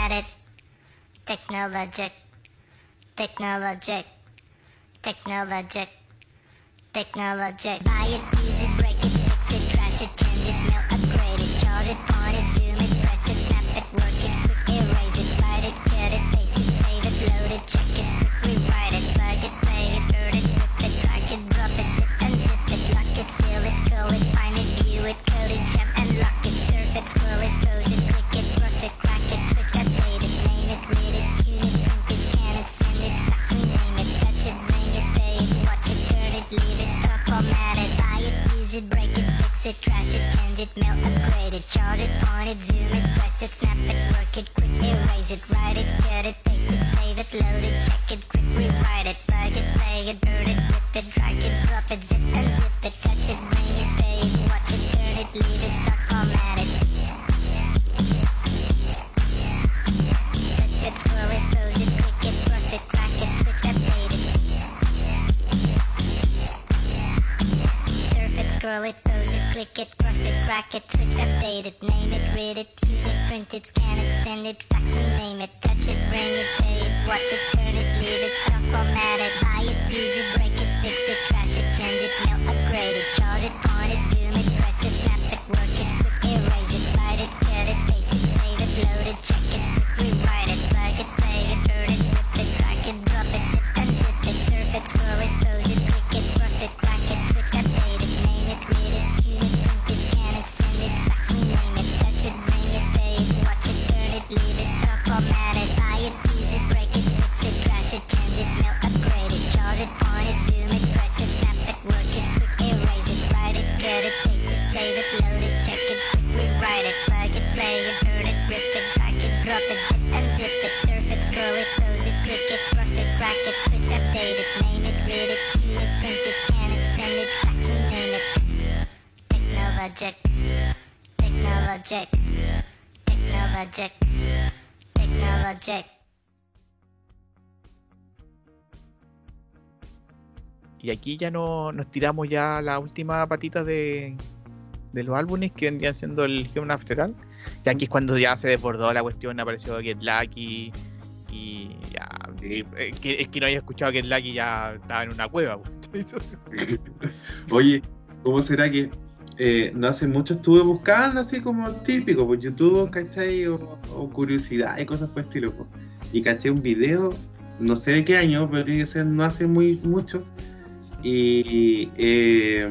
D: it. Technologic, technologic, technologic, technologic. Buy it, use it, break it, fix it, trash it, change it, mail, upgrade it, charge it, point it, zoom it, press it, snap it, work it, quick erase it, write it, cut it, paste it, save it, load it, check it, use it, break it, fix it, trash it, change it, mail, upgrade it, charge it, point it, zoom it, press it, snap it, work it, quick erase it, write it, cut it, paste it, save it, load it, check it, quick rewrite it, plug it, play it, burn it, rip it, drag it, drop it, zip and zip it, touch it, bring it, scroll it, pose it, click it, cross it, crack it, switch, update it, name it, read it, tune it, print it, scan it, send it, fax, rename it, touch it, bring it, pay it, watch it, turn it, leave it, stop, format it, buy it, use it, break it, fix it, trash it, change it, mail, upgrade it, charge it, technologic, technologic, technologic.
B: Y aquí ya no, nos tiramos ya la última patita de, de los álbumes que vendrían siendo el Human After All. Y aquí es cuando ya se desbordó la cuestión, apareció Get Lucky y ya. Eh, que, es que no haya escuchado Get Lucky ya estaba en una cueva.
C: Oye, ¿cómo será que eh, no hace mucho estuve buscando así como típico por YouTube, ¿cachai? O, o curiosidad y cosas por el estilo. po. Y caché un video, no sé de qué año, pero tiene que ser no hace muy mucho. Y eh,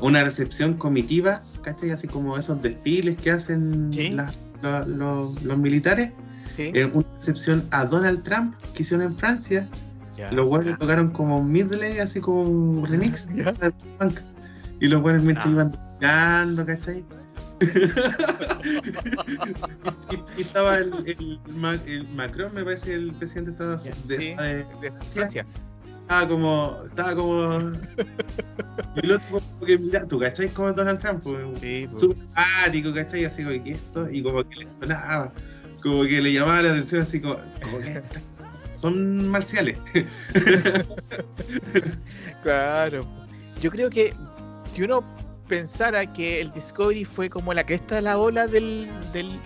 C: una recepción comitiva, ¿cachai? Así como esos desfiles que hacen
B: Sí.
C: las- los militares.
B: Sí.
C: Eh, una recepción a Donald Trump que hicieron en Francia. Los buenos tocaron como medley, así como un remix. De punk. Y los buenos mientras
B: Ah.
C: iban tocando, ¿cachai? y, y- estaba el, el el Macron, me parece, el presidente de Estados de,
B: sí.
C: de-
B: de Francia.
C: estaba como, estaba como. y el otro como que mira, tú, ¿cachai? Como Donald Trump, pues,
B: Sí, pues.
C: súper ático, ¿cachai? Así como que esto, y como que le sonaba, como que le llamaba la atención, así como, como que son marciales.
B: Claro. Yo creo que si uno pensara que el Discovery fue como la cresta de la ola del, del,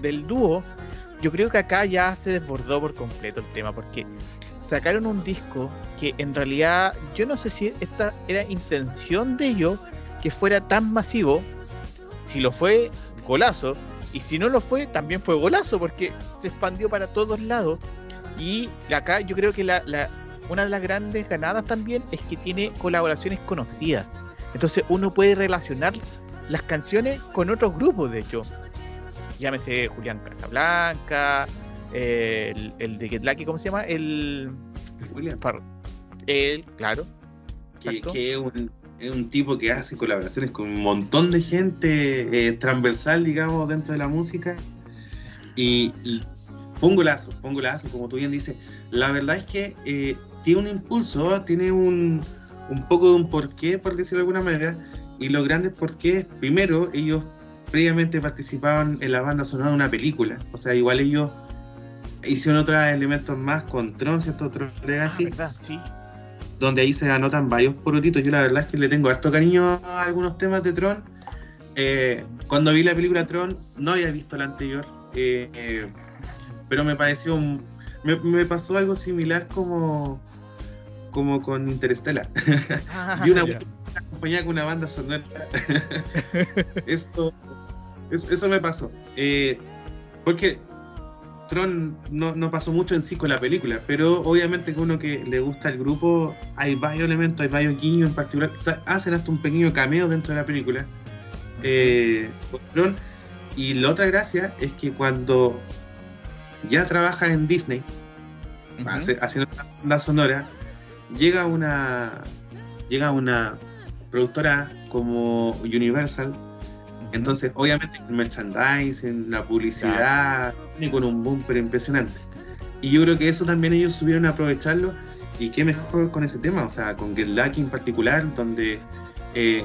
B: del dúo, yo creo que acá ya se desbordó por completo el tema, porque sacaron un disco que en realidad yo no sé si esta era intención de ellos que fuera tan masivo. Si lo fue, golazo. Y si no lo fue, también fue golazo, porque se expandió para todos lados. Y acá yo creo que la, una de las grandes ganadas también es que tiene colaboraciones conocidas. Entonces uno puede relacionar las canciones con otros grupos, de hecho. Llámese Julián Casablanca, eh, el, el de Get Lucky, ¿cómo se llama? El.
C: William.
B: El, claro.
C: que, es, un, es un tipo que hace colaboraciones con un montón de gente eh, transversal, digamos, dentro de la música. Y, golazo, fue un golazo, como tú bien dices. La verdad es que eh, tiene un impulso, tiene un, un poco de un porqué, por decirlo de alguna manera. Y lo grande es porque, primero, ellos previamente participaban en la banda sonora de una película. O sea, igual ellos hicieron otros elementos más con Tron, ¿cierto? Otro
B: Ah,
C: Legacy
B: ¿verdad? Sí.
C: donde ahí se anotan varios porotitos. Yo la verdad es que le tengo harto cariño a algunos temas de Tron. Eh, cuando vi la película Tron, no había visto la anterior, eh, eh, pero me pareció, un- me, me pasó algo similar como, como con Interstellar.
B: Ah,
C: Vi una
B: ya.
C: acompañada con una banda sonora. eso, es- eso me pasó. Eh, porque Tron no, no pasó mucho en sí con la película, pero obviamente que uno que le gusta el grupo, hay varios elementos, hay varios guiños en particular, hacen hasta un pequeño cameo dentro de la película. Eh, con Tron. Y la otra gracia es que cuando ya trabaja en Disney, hace- haciendo una banda sonora, llega una llega una productora como Universal, entonces obviamente el merchandising, la publicidad, y con un boom pero impresionante. Y yo creo que eso también ellos supieron aprovecharlo y qué mejor con ese tema, o sea, con Get Lucky en particular, donde eh,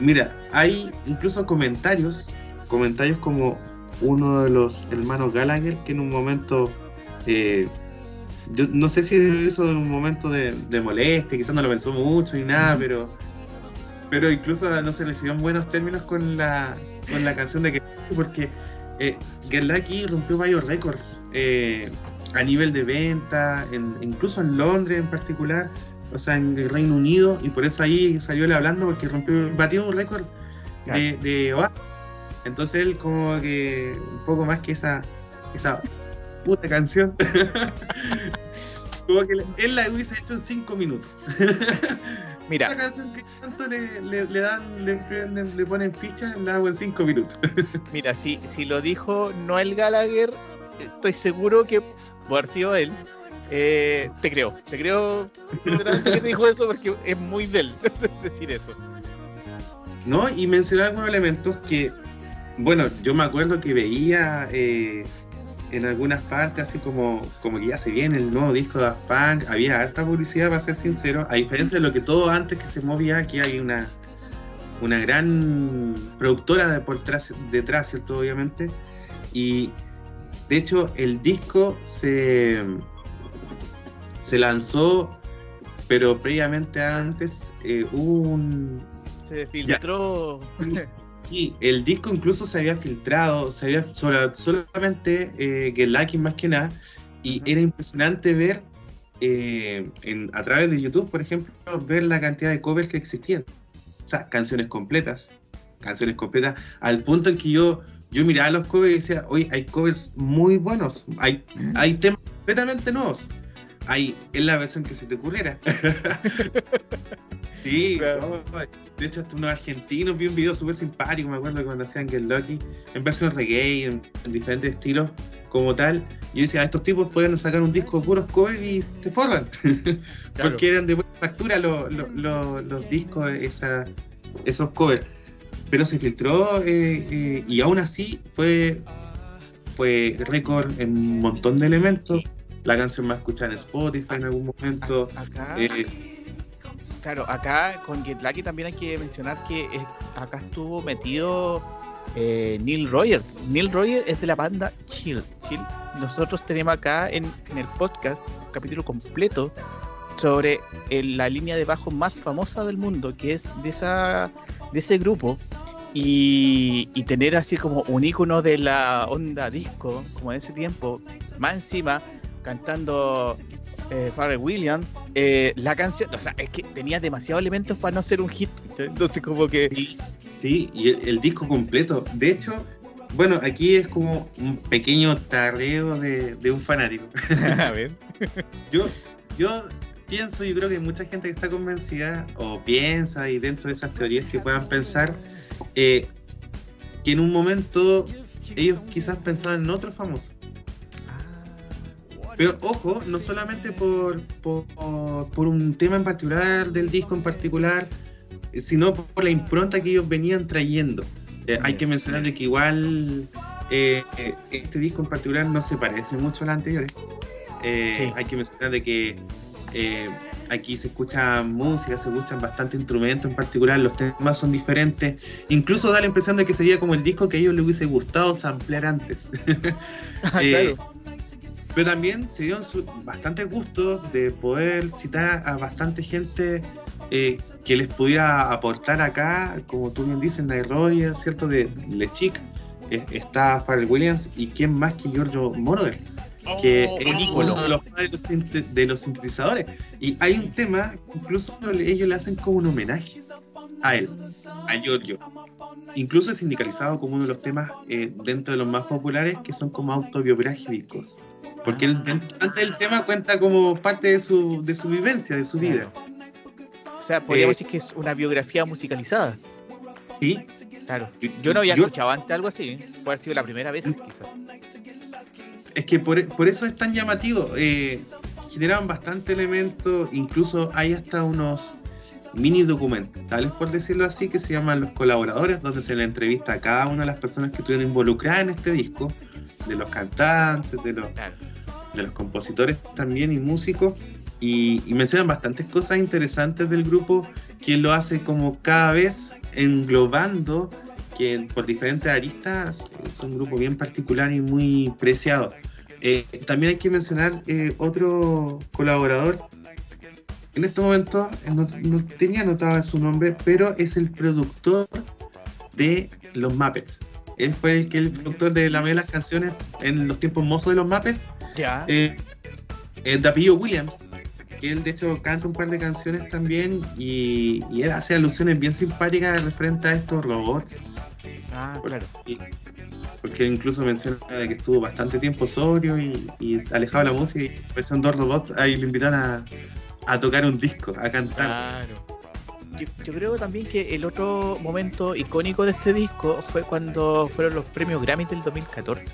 C: mira, hay incluso comentarios, comentarios como uno de los hermanos Gallagher que en un momento eh, yo no sé si eso en un momento de, de molestia, quizás no lo pensó mucho ni nada, pero pero incluso no se le en buenos términos con la, con la canción de Get Lucky, porque eh, Get Lucky rompió varios récords eh, a nivel de venta, en- incluso en Londres en particular, o sea, en el Reino Unido, y por eso ahí salió él hablando, porque rompió, batió un récord de, de Oasis. Entonces él como que un poco más que esa, esa puta canción, como que él la hubiese hecho en 5 minutos.
B: Mira,
C: Esa canción que tanto le, le, le dan, le, ponen ficha, la hago en 5 minutos.
B: mira, si, si lo dijo Noel Gallagher, estoy seguro que por haber sido él. eh, te creo, te creo sinceramente que te dijo eso porque es muy de él decir eso.
C: ¿no? Y mencionar algunos elementos que, bueno, yo me acuerdo que veía eh, en algunas partes, así como, como que ya se viene el nuevo disco de Daft Punk, había harta publicidad, para ser sincero, a diferencia de lo que todo antes que se movía, aquí hay una, una gran productora de por tras- detrás, ¿cierto? Obviamente, y de hecho el disco se, se lanzó, pero previamente antes eh, hubo un,
B: Se filtró.
C: Sí, el disco incluso se había filtrado, se había sola- solamente eh, Get Lucky más que nada, y
B: Ujú.
C: era impresionante ver eh, en- a través de YouTube, por ejemplo, ver la cantidad de covers que existían. O sea, canciones completas, canciones completas, al punto en que yo, yo miraba los covers y decía, oye, hay covers muy buenos, hay, hay temas completamente nuevos. Hay, es la versión que se te ocurriera. sí,
B: Claro.
C: de hecho, hasta unos argentinos vi un video súper simpático, me acuerdo cuando hacían Get Lucky, en versión reggae, en, en diferentes estilos, como tal. Yo decía, estos tipos pueden sacar un disco de puros covers y se forran.
B: Claro.
C: Porque eran de buena factura los, los, los- los discos, esa, esos covers. Pero se filtró eh, eh, y aún así fue, fue récord en un montón de elementos. La canción más escuchada en Spotify en algún momento.
B: Acá,
C: Eh,
B: claro, acá con Get Lucky también hay que mencionar que eh, acá estuvo metido eh, Neil Rogers. Neil Rogers es de la banda Chill. Chill. Nosotros tenemos acá en, el podcast un capítulo completo sobre el- la línea de bajo más famosa del mundo, que es de esa de ese grupo. Y, tener así como un icono de la onda disco, como en ese tiempo, más encima cantando eh, Williams, eh, la canción, o sea, es que tenía demasiados elementos para no ser un hit. Entonces, como que.
C: Sí, sí, y el, el disco completo. De hecho, bueno, aquí es como un pequeño tarreo de, de un fanático.
B: a ver.
C: Yo, yo pienso, yo creo que hay mucha gente que está convencida o piensa y dentro de esas teorías que puedan pensar eh, que en un momento ellos quizás pensaban en otro famoso. Pero ojo, no solamente por, por, por un tema en particular, del disco en particular, sino por la impronta que ellos venían trayendo. Eh, hay que mencionar de que igual eh, este disco en particular no se parece mucho al anterior. Eh,
B: Sí.
C: Hay que mencionar de que eh, aquí se escucha música, se escuchan bastante instrumentos en particular, los temas son diferentes. Incluso da la impresión de que sería como el disco que a ellos les hubiese gustado samplear antes.
B: Ah,
C: Eh,
B: claro.
C: Pero también se dieron su- bastante gusto de poder citar a bastante gente eh, que les pudiera aportar acá, como tú bien dices, Rogers, ¿cierto? De Le Chic, eh, está Pharrell Williams y quién más que Giorgio Moroder, que
B: Oh,
C: es
B: ícono.
C: uno de los padres de los sintetizadores. Y hay un tema, incluso ellos le hacen como un homenaje. a él, a Giorgio. Incluso es sindicalizado como uno de los temas eh, dentro de los más populares que son como autobiográficos. Porque él, antes del tema cuenta como parte de su, de su vivencia, de su vida.
B: O sea, podríamos
C: Eh,
B: decir que es una biografía musicalizada.
C: ¿Sí?
B: Claro. Yo no había
C: Yo-
B: escuchado antes algo así. ¿eh? Puede haber sido la primera vez, quizás.
C: Es que por, por eso es tan llamativo. eh, generaban bastante elementos, incluso hay hasta unos mini documentales, por decirlo así, que se llaman Los Colaboradores, donde se le entrevista a cada una de las personas que estuvieron involucradas en este disco, de los cantantes, de los,
B: Claro.
C: de los compositores también y músicos, y, y mencionan bastantes cosas interesantes del grupo, que lo hace como cada vez englobando que por diferentes aristas es un grupo bien particular y muy preciado. Eh, también hay que mencionar eh, otro colaborador. En este momento no, no tenía anotado su nombre, pero es el productor de los Muppets. Él fue el que el productor de la de las canciones en los tiempos mozos de los Muppets.
B: Ya.
C: Eh, eh, apellido Williams, que él de hecho canta un par de canciones también y, y él hace alusiones bien simpáticas referente a estos robots.
B: ah, claro.
C: Y- porque incluso menciona que estuvo bastante tiempo sobrio y, y alejado de la música y aparecieron dos robots ahí le invitaron a, a tocar un disco, a cantar.
B: Claro. Yo, creo también que el otro momento icónico de este disco fue cuando fueron los premios Grammy del 2014.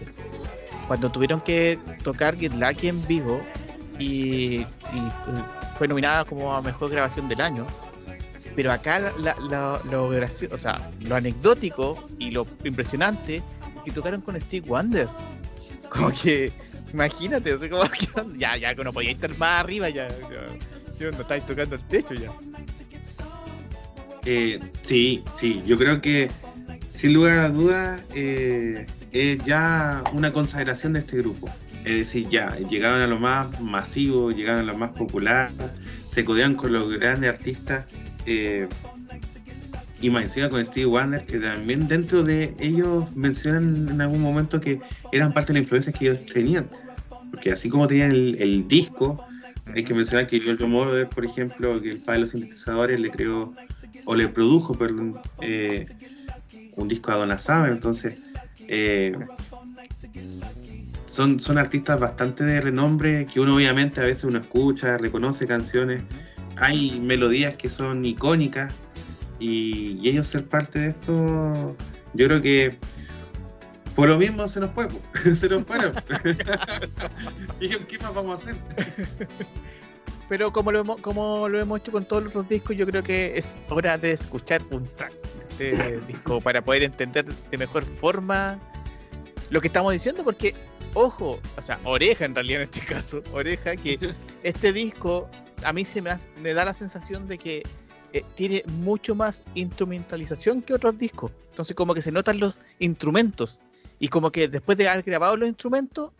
B: Cuando tuvieron que tocar Get Lucky en vivo y, eh, fue nominada como a mejor grabación del año. Pero acá la- lo gracioso, anecdótico y lo impresionante que tocaron con Steve Wonder. Como que, imagínate, o sea, ya, ya que no podía estar más arriba, ya, ya, no estáis tocando el techo ya.
C: Eh, sí, sí, yo creo que sin lugar a dudas eh, es ya una consagración de este grupo. Es decir, ya llegaban a lo más masivo, llegaban a lo más popular, se codean con los grandes artistas. eh, y más encima con Steve Wonder, que también dentro de ellos mencionan en algún momento que eran parte de las influencias que ellos tenían. Porque así como tenían el, el disco, hay que mencionar que Giorgio Moroder, por ejemplo, que el padre de los sintetizadores le creó, o le produjo, perdón, eh, un disco a Donna Summer, entonces eh, son, son artistas bastante de renombre que uno obviamente a veces uno escucha, reconoce canciones, hay melodías que son icónicas y, y ellos ser parte de esto, yo creo que por lo mismo se nos fue, se nos fueron. y dijeron, ¿qué más vamos a hacer?
B: Pero como lo, hemos, como lo hemos hecho con todos los otros discos, yo creo que es hora de escuchar un track de este disco para poder entender de mejor forma lo que estamos diciendo, porque, ojo, o sea, oreja en realidad en este caso, oreja, que este disco a mí se me, hace- me da la sensación de que eh, tiene mucho más instrumentalización que otros discos. Entonces como que se notan los instrumentos y como que después de haber grabado los instrumentos,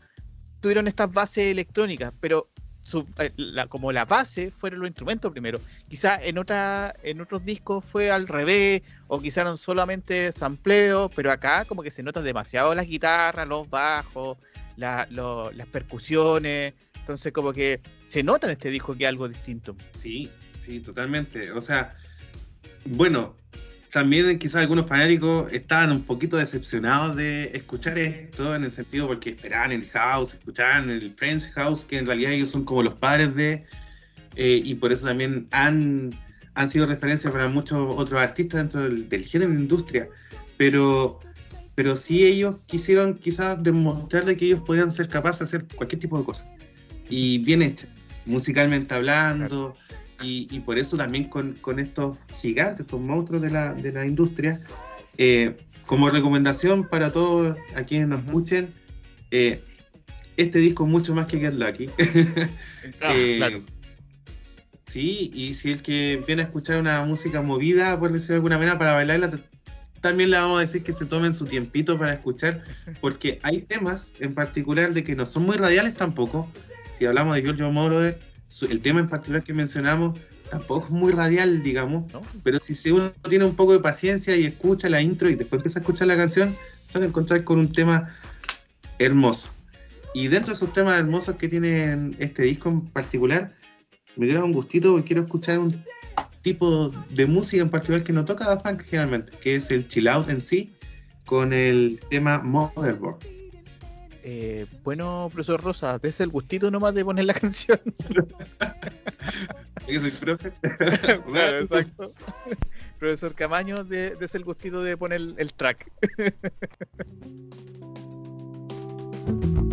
B: tuvieron estas bases electrónicas, pero su- eh, la- como la base fueron los instrumentos primero. Quizá en otra, en otros discos fue al revés, o quizá eran solamente sampleos, pero acá como que se notan demasiado las guitarras, los bajos, las percusiones. Entonces como que se nota en este disco que es algo distinto.
C: Sí, sí, totalmente. O sea, bueno, también quizás algunos fanáticos estaban un poquito decepcionados de escuchar esto, en el sentido porque esperaban el house, escuchaban el French house, que en realidad ellos son como los padres de, eh, y por eso también han, han sido referencia para muchos otros artistas dentro del, del género de la industria. Pero, pero sí ellos quisieron quizás demostrarle que ellos podían ser capaces de hacer cualquier tipo de cosa. Y bien hecha, musicalmente hablando. Y, y por eso también con, con estos gigantes, estos monstruos de la, de la industria, eh, como recomendación para todos a quienes nos escuchen, eh, este disco es mucho más que Get Lucky.
B: Ah,
C: Eh,
B: claro.
C: Sí, y si el que viene a escuchar una música movida, por decirlo de alguna manera, para bailarla, también le vamos a decir que se tomen su tiempito para escuchar, porque hay temas en particular de que no son muy radiales tampoco. Si hablamos de Giorgio Moroder, su- el tema en particular que mencionamos tampoco es muy radial, digamos,
B: ¿no?
C: pero si uno tiene un poco de paciencia y escucha la intro y después empieza a escuchar la canción, se van a encontrar con un tema hermoso. Y dentro de esos temas hermosos que tiene este disco en particular, me dio un gustito porque quiero escuchar un tipo de música en particular que no toca Daft Punk generalmente, que es el chill out en sí, con el tema Motherboard.
B: Eh, bueno, profesor Rosa, des el gustito nomás de poner la canción.
C: Yo soy profe.
B: claro, exacto. profesor Camaño, de- des el gustito de poner el track.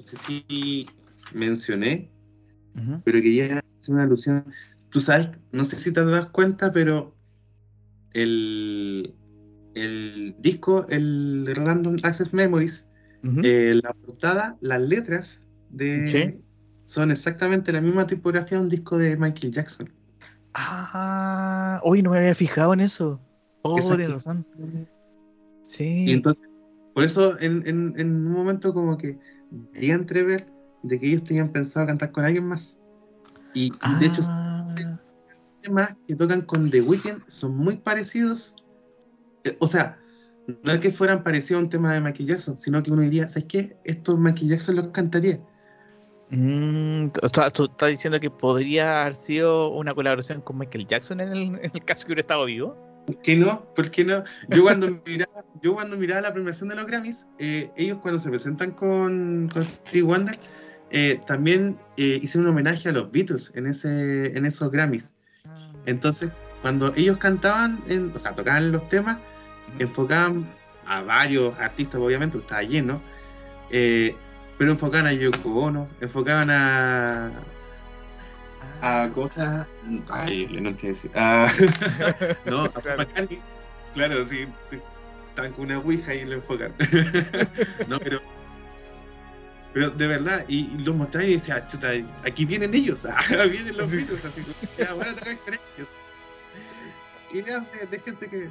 C: no sé si mencioné, pero quería hacer una alusión. Tú sabes, no sé si te das cuenta, pero el, el disco, el Random Access Memories, eh, la portada, las letras de
B: Sí.
C: son exactamente la misma tipografía de un disco de Michael Jackson.
B: Ah, hoy no me había fijado en eso. Oh, tienes razón.
C: Y
B: Sí.
C: entonces, por eso en, en- en un momento como que llegué a entrever de que ellos tenían pensado cantar con alguien más. Y, y de hecho,
B: Ah,
C: temas que tocan con The Weeknd son muy parecidos. Eh, o sea, no es que fueran parecidos a un tema de Michael Jackson, sino que uno diría, ¿sabes qué? Esto Michael Jackson los cantaría.
B: mm, sea, tú estás diciendo que podría haber sido una colaboración con Michael Jackson en el, en el caso que hubiera estado vivo.
C: ¿Por qué no? ¿Por qué no? Yo cuando miraba, yo cuando miraba la premiación de los Grammys, eh, ellos cuando se presentan con, con Stevie Wonder, eh, también eh, hicieron un homenaje a los Beatles en, ese, en esos Grammys. Entonces, cuando ellos cantaban, en- o sea, tocaban los temas, enfocaban a varios artistas, obviamente, estaba lleno, eh, pero enfocaban a Yoko Ono, enfocaban a, a cosas. Ay, no entiendo decir. A- no, a
B: Claro.
C: Claro, sí. te- Estaban con una ouija y lo enfocan. no, pero. Pero de verdad, y, y los mostraban y decía, chuta, aquí vienen ellos, ah, vienen los. Beatles, así como, ya, van a tocar con ellos. Ideas de, de gente que.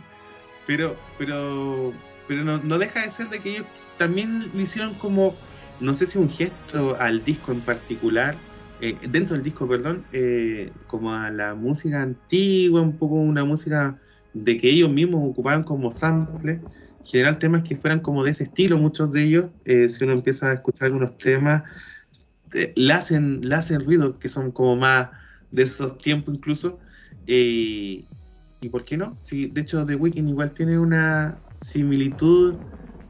C: Pero, pero, pero no, no deja de ser de que ellos también le hicieron como, no sé si un gesto al disco en particular, eh, dentro del disco, perdón, eh, como a la música antigua, un poco una música de que ellos mismos ocuparon como sample, generar temas que fueran como de ese estilo, muchos de ellos, eh, si uno empieza a escuchar algunos temas, le, hacen, hacen ruido, que son como más de esos tiempos incluso, y por qué no, si de hecho The Weeknd igual tiene una similitud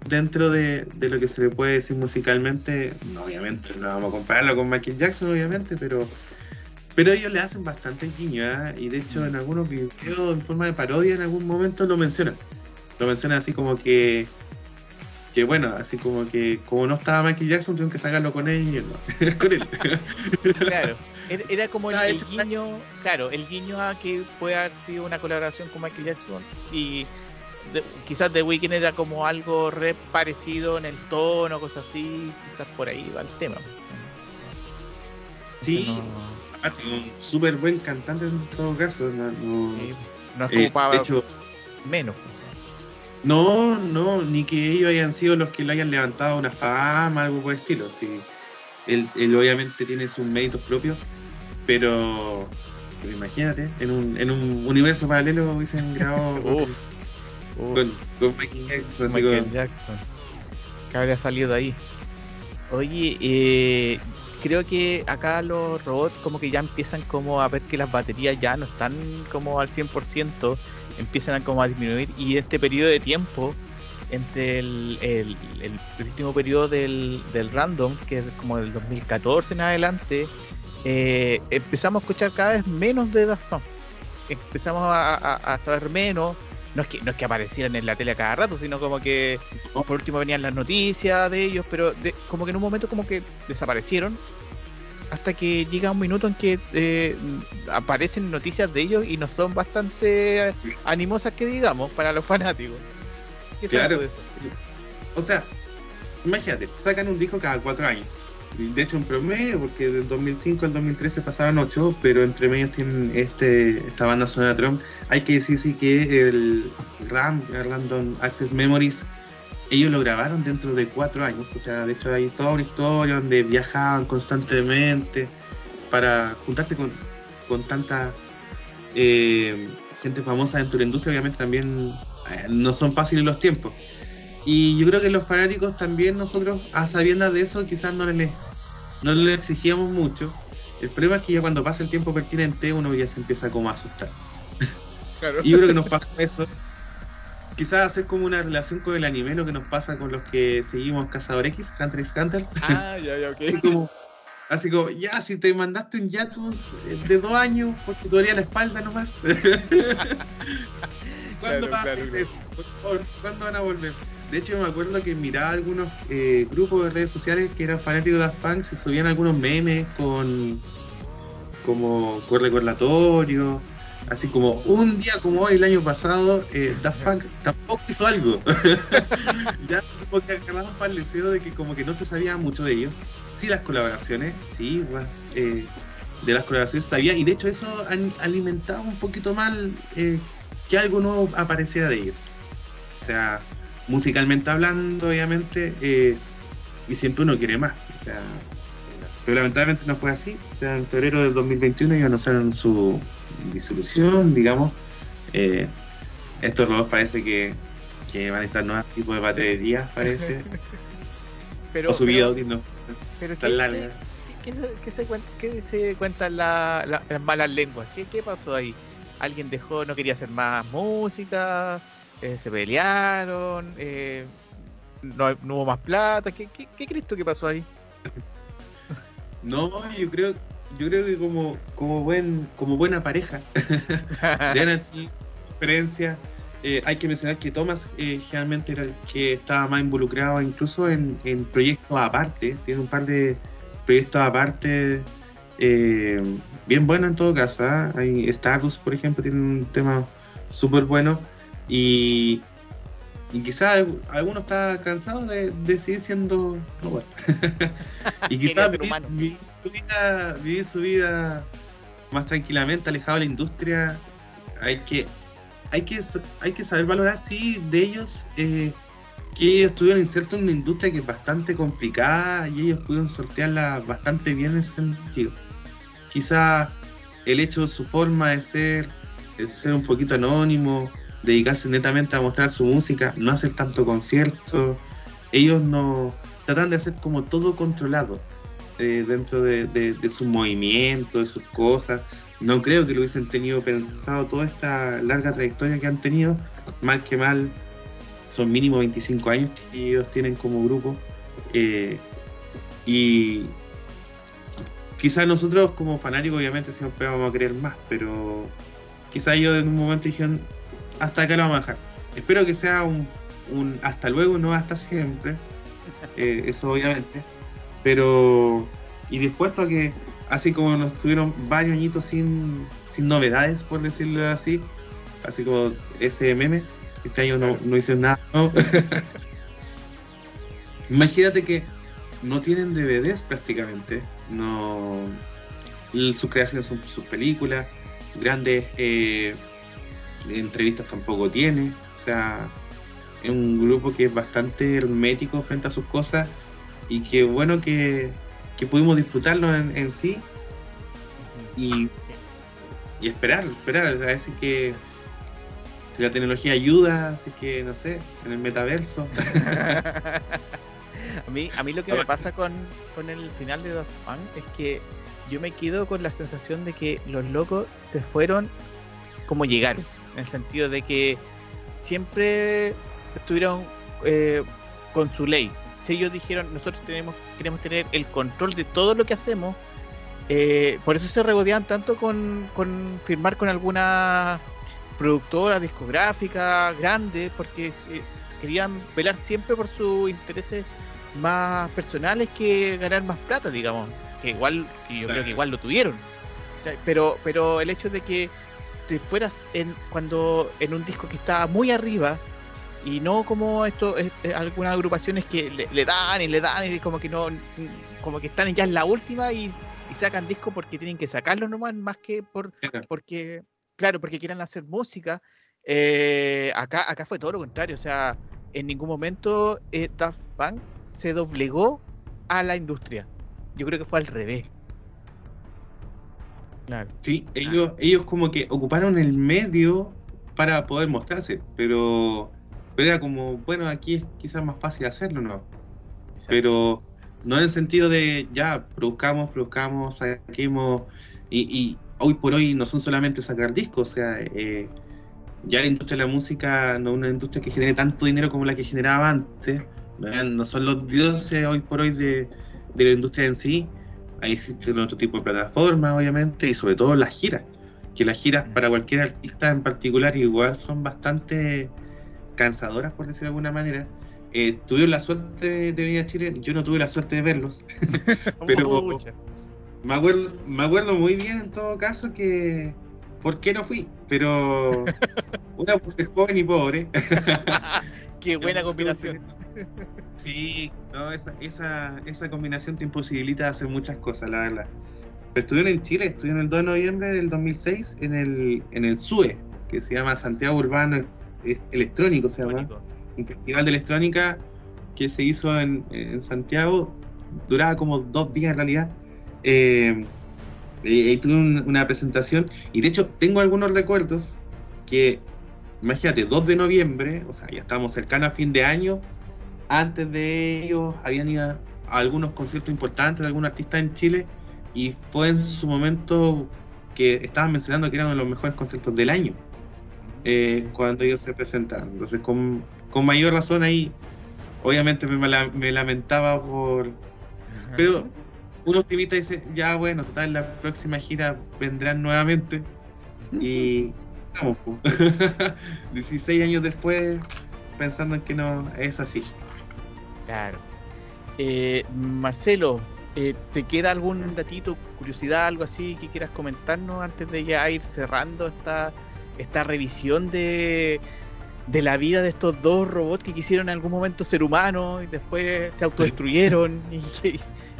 C: dentro de, de lo que se le puede decir musicalmente, no, obviamente no vamos a compararlo con Michael Jackson, obviamente, pero, pero ellos le hacen bastante guiño, ¿ah? y de hecho en algunos videos en forma de parodia en algún momento lo mencionan. Lo mencionan así como que, que bueno, así como que como no estaba Michael Jackson, tuvieron que sacarlo con él, no, con él.
B: Claro. Era, como el,
C: Ah,
B: guiño, claro, el guiño a que puede haber sido una colaboración con Michael Jackson y de- quizás The Weeknd era como algo re parecido en el tono, cosas así, quizás por ahí va el tema.
C: Sí,
B: No,
C: aparte, un súper buen cantante en todo caso. No, no-
B: sí, no es
C: eh, de hecho,
B: menos.
C: No, no, ni que ellos hayan sido los que le hayan levantado una fama, algo por el estilo. Sí. Él, él obviamente tiene sus méritos propios, pero, pero imagínate, en un, en un universo paralelo hubiesen grabado
B: uf.
C: Con, con Michael Jackson,
B: Michael
C: como-
B: Jackson. Que habría salido ahí. Oye, eh, creo que acá los robots como que ya empiezan como a ver que las baterías ya no están como al 100%, empiezan a como a disminuir y este periodo de tiempo entre el, el- el último periodo del, del random, que es como del 2014 en adelante, eh, empezamos a escuchar cada vez menos de Daft Punk. Empezamos a, a- a saber menos. No es, que, no es que aparecieran en la tele a cada rato, sino como que por último venían las noticias de ellos, pero de- como que en un momento como que desaparecieron hasta que llega un minuto en que eh, aparecen noticias de ellos y no son bastante animosas que digamos para los fanáticos. ¿Qué
C: Claro.
B: de eso?
C: O sea, imagínate, sacan un disco cada cuatro años. De hecho, en promedio, porque del 2005 al 2013 pasaban ocho, pero entre medios tienen este, esta banda sonora Trump. Hay que decir sí que el RAM, el Random Access Memories, ellos lo grabaron dentro de cuatro años. O sea, de hecho hay toda una historia donde viajaban constantemente para juntarte con, con tanta eh, gente famosa dentro de industria. Obviamente también eh, no son fáciles los tiempos. Y yo creo que los fanáticos también nosotros, a sabiendas de eso, quizás no les, no les exigíamos mucho. El problema es que ya cuando pasa el tiempo pertinente uno ya se empieza como a asustar. Y yo creo que nos pasa eso. Quizás hacer como una relación con el anime, lo que nos pasa con los que seguimos Cazador X, Hunter x Hunter.
B: Ah, ya, ya, ok.
C: como, así como, ya, si te mandaste un hiatus eh, de dos años porque te dolía la espalda nomás. ¿Cuándo
B: Claro,
C: ¿cuándo van a volver? De hecho me acuerdo que miraba algunos eh, grupos de redes sociales que eran fanáticos de Daft Punk y subían algunos memes con como recordatorio, así como un día como hoy el año pasado, eh, Daft Punk tampoco hizo algo. ya como que agarraban para el deseo de que como que no se sabía mucho de ellos. Sí las colaboraciones, sí, bueno, eh, de las colaboraciones sabía, y de hecho eso an- alimentaba un poquito mal que algo nuevo apareciera de ellos. O sea, musicalmente hablando, obviamente, eh, y siempre uno quiere más. O sea, pero lamentablemente no fue así. O sea, en febrero del 2021 ellos anunciaron su disolución, digamos. Eh, estos robots parece que, que van a estar nuevos tipos de baterías, parece.
B: Pero,
C: o su vida útil no
B: pero
C: tan
B: ¿qué-
C: larga.
B: ¿Qué, qué se, qué se cuen- qué se cuentan la- la- las malas lenguas? ¿Qué, ¿Qué pasó ahí? ¿Alguien dejó, no quería hacer más música? Eh, ¿Se pelearon? Eh, no, no hubo más plata? ¿Qué, qué, qué crees tú que pasó ahí?
C: No, yo creo, yo creo que como, como buen, como buena pareja, deben tener diferencias. Eh, hay que mencionar que Thomas eh, generalmente era el que estaba más involucrado incluso en, en proyectos aparte. Tiene un par de proyectos aparte eh, bien buenos en todo caso. ¿ah? Hay Stardust, por ejemplo, tiene un tema súper bueno. Y, y quizás alguno está cansado de, de seguir siendo robot. y quizás vivir, su vida, vivir su vida más tranquilamente, alejado de la industria. Hay que, hay que, hay que saber valorar, sí, de ellos, eh, que ellos estuvieron insertos en una industria que es bastante complicada y ellos pudieron sortearla bastante bien en ese sentido. Quizá el hecho de su forma de ser, de ser un poquito anónimo, dedicarse netamente a mostrar su música, no hacer tanto concierto, ellos no tratan de hacer como todo controlado eh, dentro de, de, sus movimientos, de sus cosas. No creo que lo hubiesen tenido pensado toda esta larga trayectoria que han tenido, mal que mal, son mínimo 25 años que ellos tienen como grupo. eh, y quizás nosotros como fanáticos obviamente siempre vamos a querer más, pero quizás ellos en un momento dijeron, hasta acá lo vamos a dejar. Espero que sea un, un hasta luego, no hasta siempre, eh, eso obviamente, pero y dispuesto a que, así como nos tuvieron varios añitos sin, sin novedades, por decirlo así, así como ese meme, este año no, no hicieron nada. nuevo. Imagínate que no tienen DVDs prácticamente, no sus creaciones son sus películas, grandes eh, entrevistas tampoco tiene, o sea, es un grupo que es bastante hermético frente a sus cosas y que bueno que, que pudimos disfrutarlo en, en sí y, y esperar, esperar, a ver si que si la tecnología ayuda, así que no sé, en el metaverso.
B: a, mí, a mí lo que me pasa con, con el final de Daft Punk es que yo me quedo con la sensación de que los locos se fueron como llegaron, en el sentido de que siempre estuvieron eh, con su ley. Si ellos dijeron, nosotros tenemos, queremos tener el control de todo lo que hacemos, eh, por eso se regodean tanto con, con firmar con alguna productora discográfica grande, porque eh, querían velar siempre por sus intereses más personales que ganar más plata, digamos. Que igual, yo creo que igual lo tuvieron. Pero, pero el hecho de que te fueras en cuando en un disco que estaba muy arriba y no como esto es- es algunas agrupaciones que le, le dan y le dan y como que no como que están ya en la última y, y sacan disco porque tienen que sacarlo nomás más que por
C: Claro.
B: porque claro porque quieran hacer música. Eh, acá acá fue todo lo contrario o sea en ningún momento eh, Daft Punk se doblegó a la industria. Yo creo que fue al revés claro
C: Sí, ellos, ellos como que ocuparon el medio para poder mostrarse, pero, pero era como, bueno, aquí es quizás más fácil hacerlo, ¿no? Pero no en el sentido de ya, produzcamos, produzcamos, saquemos, y, y hoy por hoy no son solamente sacar discos, o sea, eh, ya la industria de la música no es una industria que genere tanto dinero como la que generaba antes, ¿no? No son los dioses hoy por hoy de, de la industria en sí, ahí existen otro tipo de plataformas, obviamente, y sobre todo las giras. Que las giras para cualquier artista en particular igual son bastante cansadoras, por decirlo de alguna manera. eh, tuvieron la suerte de venir a Chile. Yo no tuve la suerte de verlos. Pero-
B: Pucha.
C: Me acuerdo, me acuerdo muy bien en todo caso que por qué no fui. Pero una por ser joven y pobre.
B: Qué buena combinación.
C: Sí, no, esa, esa, esa combinación te imposibilita hacer muchas cosas, la verdad. Pero estuvieron en Chile, estuvieron el 2 de noviembre del 2006 en el, en el SUE, que se llama Santiago Urbano Ex- Ex- Electrónico, se llama.
B: Bonito.
C: Un festival de electrónica que se hizo en, en Santiago, duraba como dos días en realidad. Eh, tuve un- una presentación, y de hecho tengo algunos recuerdos que, imagínate, 2 de noviembre, o sea, ya estábamos cercanos a fin de año, antes de ellos habían ido a algunos conciertos importantes de algunos artistas en Chile, y fue en su momento que estaban mencionando que eran uno de los mejores conciertos del año eh, cuando ellos se presentaron. Entonces, con, con mayor razón ahí, obviamente me, la- me lamentaba por... Pero un optimista dice, ya bueno, total, la próxima gira vendrán nuevamente. Y vamos, po. 16 años después, pensando en que no es así.
B: Claro. Eh, Marcelo, eh, ¿te queda algún datito, curiosidad, algo así que quieras comentarnos antes de ya ir cerrando esta, esta revisión de, de la vida de estos dos robots que quisieron en algún momento ser humanos y después se autodestruyeron y,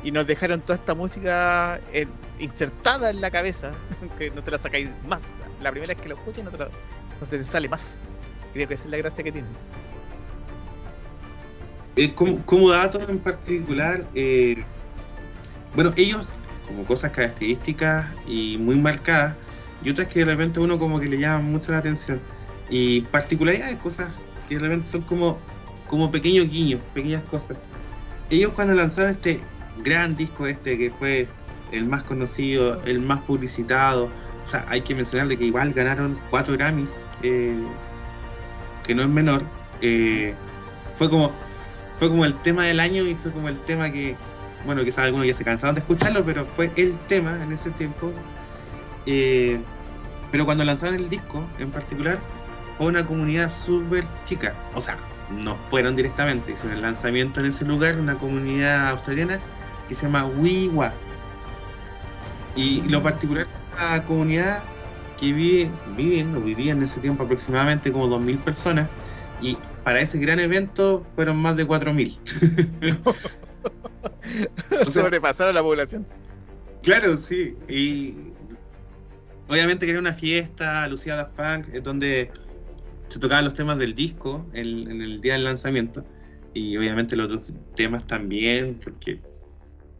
B: y nos dejaron toda esta música eh, insertada en la cabeza, que no te la sacáis más. La primera vez que lo escuchas no, te la- no se te sale más. Creo que esa es la gracia que tienen.
C: Eh, como, como dato en particular, eh, bueno, ellos, como cosas características y muy marcadas, y otras que de repente uno como que le llaman mucho la atención, y particularidades, cosas que de repente son como, como pequeños guiños, pequeñas cosas. Ellos cuando lanzaron este gran disco este que fue el más conocido, el más publicitado, o sea, hay que mencionar de que igual ganaron cuatro Grammys, eh, que no es menor, fue como fue como el tema del año y fue como el tema que, bueno, quizás algunos ya se cansaron de escucharlo, pero fue el tema en ese tiempo. Eh, pero cuando lanzaron el disco en particular, fue una comunidad súper chica. O sea, no fueron directamente, hicieron el lanzamiento en ese lugar, una comunidad australiana que se llama Wiwa. Y lo particular de esa comunidad que vive, viven o vivían en ese tiempo aproximadamente como 2.000 personas y para ese gran evento fueron más de 4.000. sea-
B: Sobrepasaron la población.
C: Claro, sí. Y obviamente que era una fiesta, Lucía da Funk, donde se tocaban los temas del disco en, en el día del lanzamiento. Y obviamente los otros temas también, porque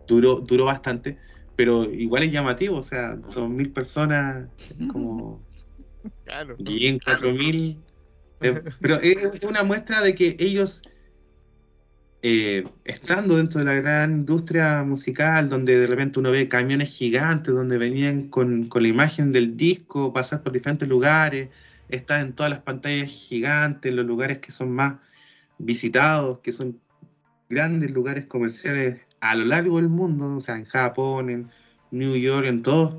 C: duró, duró bastante. Pero igual es llamativo, o sea, 2.000 personas, como
B: Claro.
C: bien 4.000. Eh, pero es una muestra de que ellos, eh, estando dentro de la gran industria musical, donde de repente uno ve camiones gigantes, donde venían con, con la imagen del disco, pasar por diferentes lugares, estar en todas las pantallas gigantes, los lugares que son más visitados, que son grandes lugares comerciales a lo largo del mundo, o sea, en Japón, en New York, en todos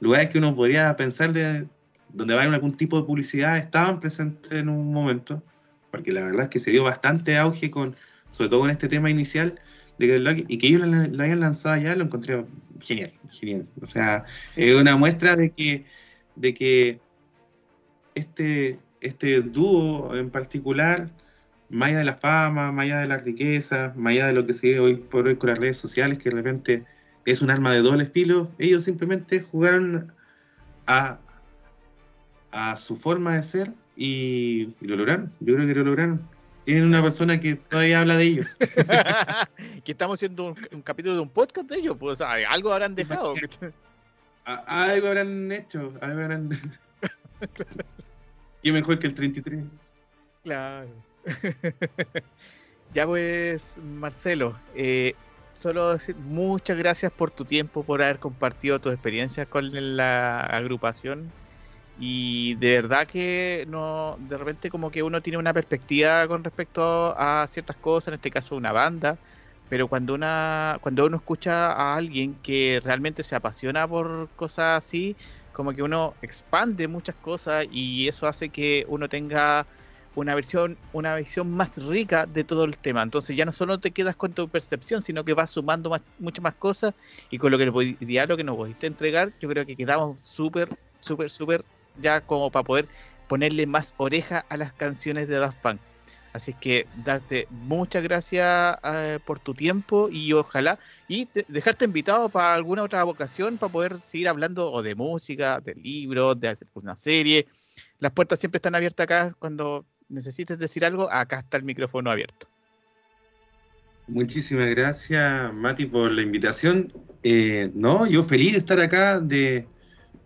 C: lugares que uno podría pensar de donde va a haber algún tipo de publicidad, estaban presentes en un momento, porque la verdad es que se dio bastante auge con, sobre todo con este tema inicial, de que y que ellos lo, lo hayan lanzado ya, lo encontré genial, genial. O sea, es una muestra de que, de que este, este dúo en particular, más allá de la fama, más allá de la riqueza, más allá de lo que se ve hoy por hoy con las redes sociales, que de repente es un arma de doble filo, ellos simplemente jugaron a, a su forma de ser y, y lo lograron. Yo creo que lo lograron. Tienen una persona que todavía habla de ellos.
B: que estamos haciendo un, un capítulo de un podcast de ellos, pues algo habrán dejado.
C: Algo habrán hecho, algo habrán... y mejor que el 33.
B: Claro. ya pues, Marcelo, eh, solo decir muchas gracias por tu tiempo, por haber compartido tus experiencias con la agrupación. Y de verdad que no, de repente como que uno tiene una perspectiva con respecto a ciertas cosas, en este caso una banda, pero cuando una, cuando uno escucha a alguien que realmente se apasiona por cosas así, como que uno expande muchas cosas y eso hace que uno tenga una versión, una visión más rica de todo el tema. Entonces ya no solo te quedas con tu percepción, sino que vas sumando más, muchas más cosas y con lo que el diálogo que nos pudiste entregar, yo creo que quedamos súper, súper, súper ya como para poder ponerle más oreja a las canciones de Daft Punk. Así que darte muchas gracias eh, por tu tiempo y ojalá y de- dejarte invitado para alguna otra ocasión para poder seguir hablando o de música, de libros, de una serie. Las puertas siempre están abiertas acá cuando necesites decir algo, acá está el micrófono abierto.
C: Muchísimas gracias, Mati, por la invitación. Eh, no, yo feliz de estar acá, de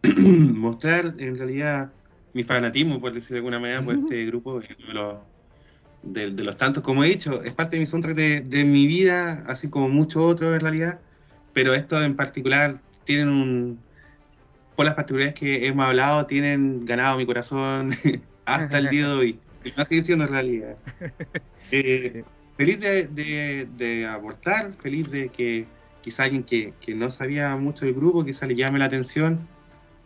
C: mostrar en realidad mi fanatismo, por decirlo de alguna manera, por este grupo, de los, de, de los tantos, como he dicho, es parte de mi soundtrack de, de mi vida, así como muchos otros en realidad, pero estos en particular tienen un, por las particularidades que hemos hablado, tienen ganado mi corazón hasta el día de hoy. Y no sigue siendo realidad. Eh. Feliz de, de, de aportar, feliz de que quizá alguien que, que no sabía mucho del grupo, quizá le llame la atención,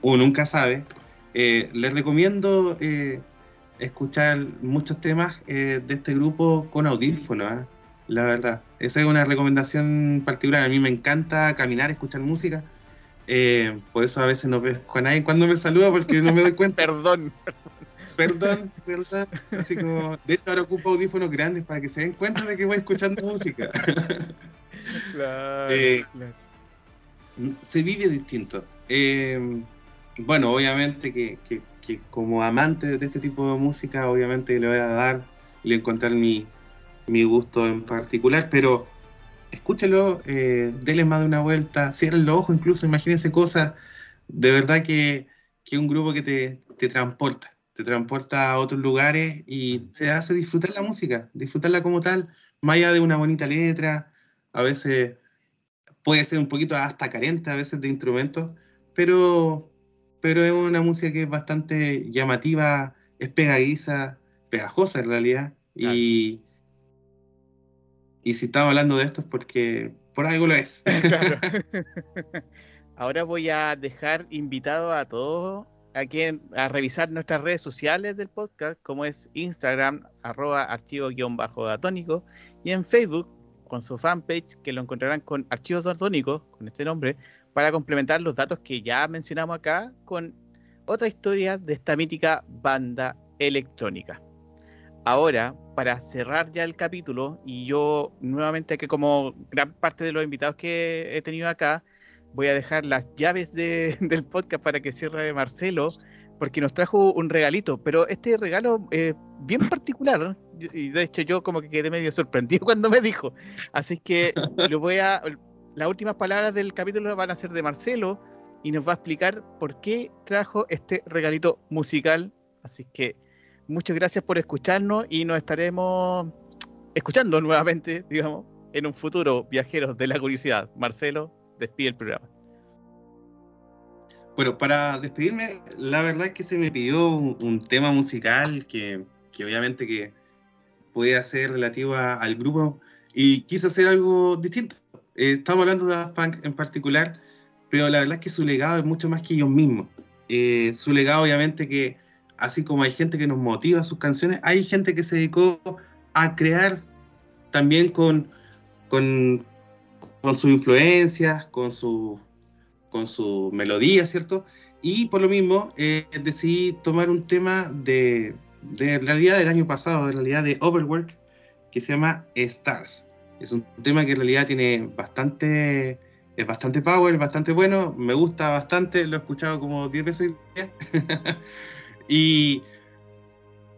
C: o nunca sabe. Eh, les recomiendo eh, escuchar muchos temas eh, de este grupo con audífonos, la verdad. Esa es una recomendación particular. A mí me encanta caminar, escuchar música. Por eso a veces no veo a nadie cuando me saluda porque no me doy cuenta.
B: Perdón.
C: Perdón, perdón. Así como, de hecho ahora ocupo audífonos grandes para que se den cuenta de que voy escuchando música.
B: Claro, claro.
C: se vive distinto. Eh, bueno, obviamente que, que- como amante de este tipo de música, obviamente le voy a dar le encontrar mi, mi gusto en particular, pero escúchelo, eh, más de una vuelta, cierren los ojos, incluso imagínense cosas, de verdad que que un grupo que te, te transporta, te transporta a otros lugares y te hace disfrutar la música, disfrutarla como tal, más allá de una bonita letra, a veces puede ser un poquito hasta carente a veces de instrumentos, pero, pero es una música que es bastante llamativa, es pegadiza, pegajosa en realidad, y, y si estamos hablando de esto es porque por algo lo es.
B: Claro. Ahora voy a dejar invitado a todos a quien a revisar nuestras redes sociales del podcast, como es Instagram, arroba archivo-datónico, y en Facebook, con su fanpage, que lo encontrarán con archivos datónicos, con este nombre, para complementar los datos que ya mencionamos acá con otra historia de esta mítica banda electrónica. Ahora, para cerrar ya el capítulo, y yo nuevamente que como gran parte de los invitados que he tenido acá, voy a dejar las llaves de- del podcast para que cierre Marcelo, porque nos trajo un regalito, pero este regalo es bien particular, y de hecho yo como que quedé medio sorprendido cuando me dijo, así que lo voy a, las últimas palabras del capítulo van a ser de Marcelo, y nos va a explicar por qué trajo este regalito musical, así que muchas gracias por escucharnos y nos estaremos escuchando nuevamente, digamos, en un futuro, viajeros de la curiosidad. Marcelo, despide el programa.
C: Bueno, para despedirme, la verdad es que se me pidió un, tema musical que, que obviamente que podía ser relativo al grupo y quise hacer algo distinto. Eh, estamos hablando de Daft Punk en particular, pero la verdad es que su legado es mucho más que ellos mismos. Eh, su legado obviamente que, así como hay gente que nos motiva sus canciones, hay gente que se dedicó a crear también con, con, con sus influencias, con su con su melodía, ¿cierto? Y por lo mismo eh, decidí tomar un tema de, de realidad del año pasado, de realidad de Overwork, que se llama Stars. Es un tema que en realidad tiene bastante, es bastante power, bastante bueno, me gusta bastante, lo he escuchado como 10 veces y,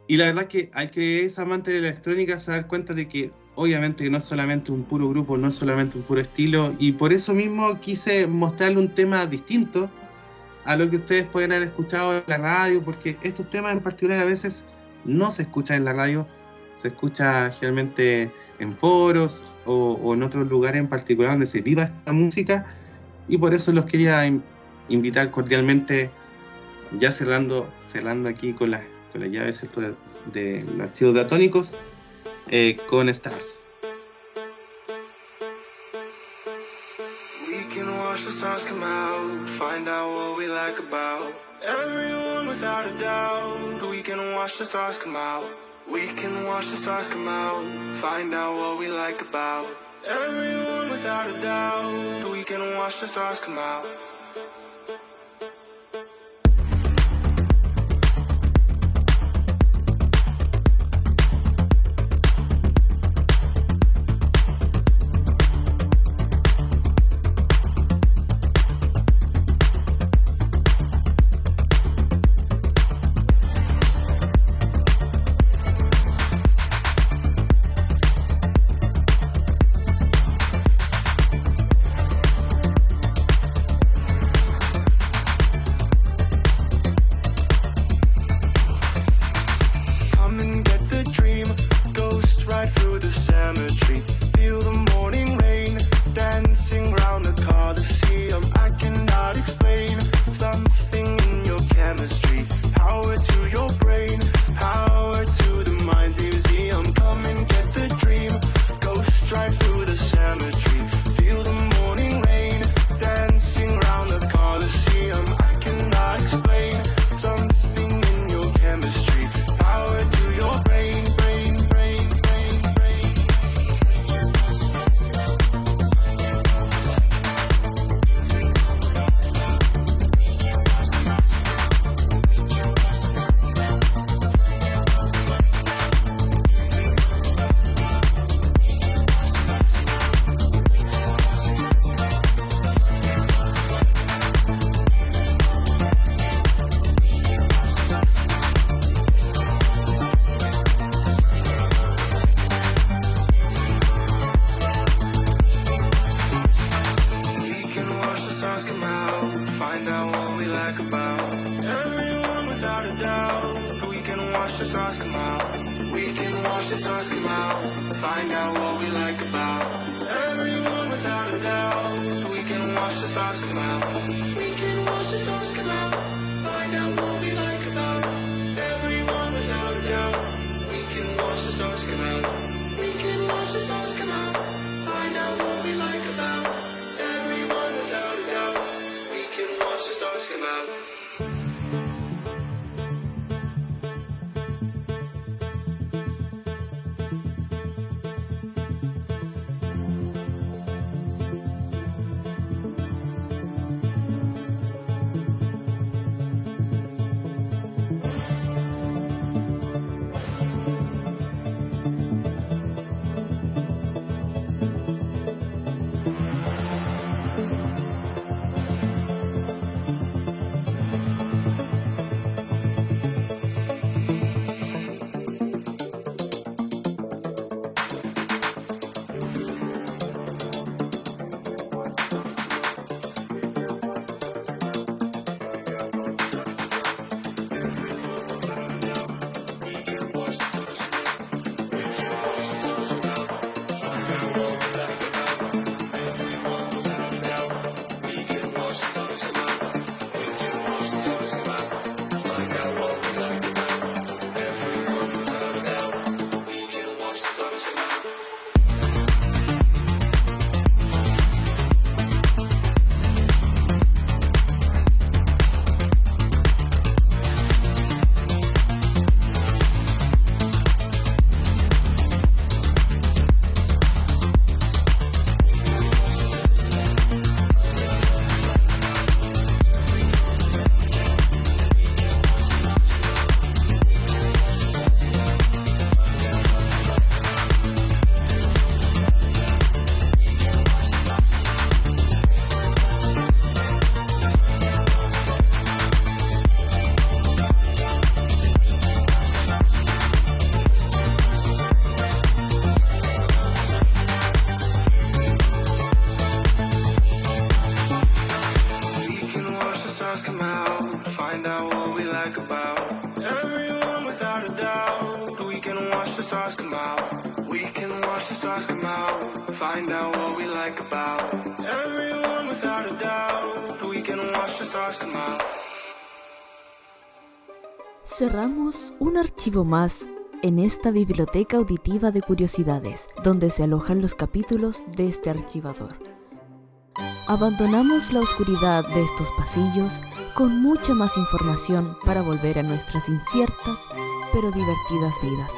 C: y la verdad es que al que es amante de la electrónica se da cuenta de que obviamente no es solamente un puro grupo, no es solamente un puro estilo, y por eso mismo quise mostrarle un tema distinto a lo que ustedes pueden haber escuchado en la radio, porque estos temas en particular a veces no se escuchan en la radio, se escucha generalmente en foros o, o en otros lugares en particular donde se viva esta música, y por eso los quería in- invitar cordialmente, ya cerrando, cerrando aquí con las con la llave ¿cierto? de, de los archivos diatónicos, eh, con Stars.
E: Watch the stars come out, find out what we like about everyone without a doubt. We can watch the stars come out, We can watch the stars come out, find out what we like about everyone without a doubt. We can watch the stars come out.
A: archivo más en esta biblioteca auditiva de curiosidades, donde se alojan los capítulos de este archivador. Abandonamos la oscuridad de estos pasillos con mucha más información para volver a nuestras inciertas pero divertidas vidas.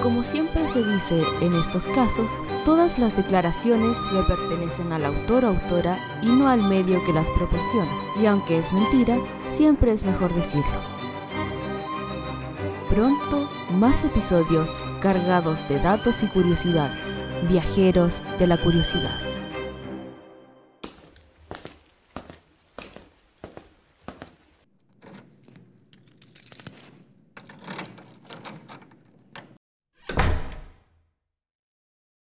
A: Como siempre se dice en estos casos, todas las declaraciones le pertenecen al autor o autora y no al medio que las proporciona. Y aunque es mentira, siempre es mejor decirlo. Pronto, más episodios cargados de datos y curiosidades. Viajeros de la Curiosidad.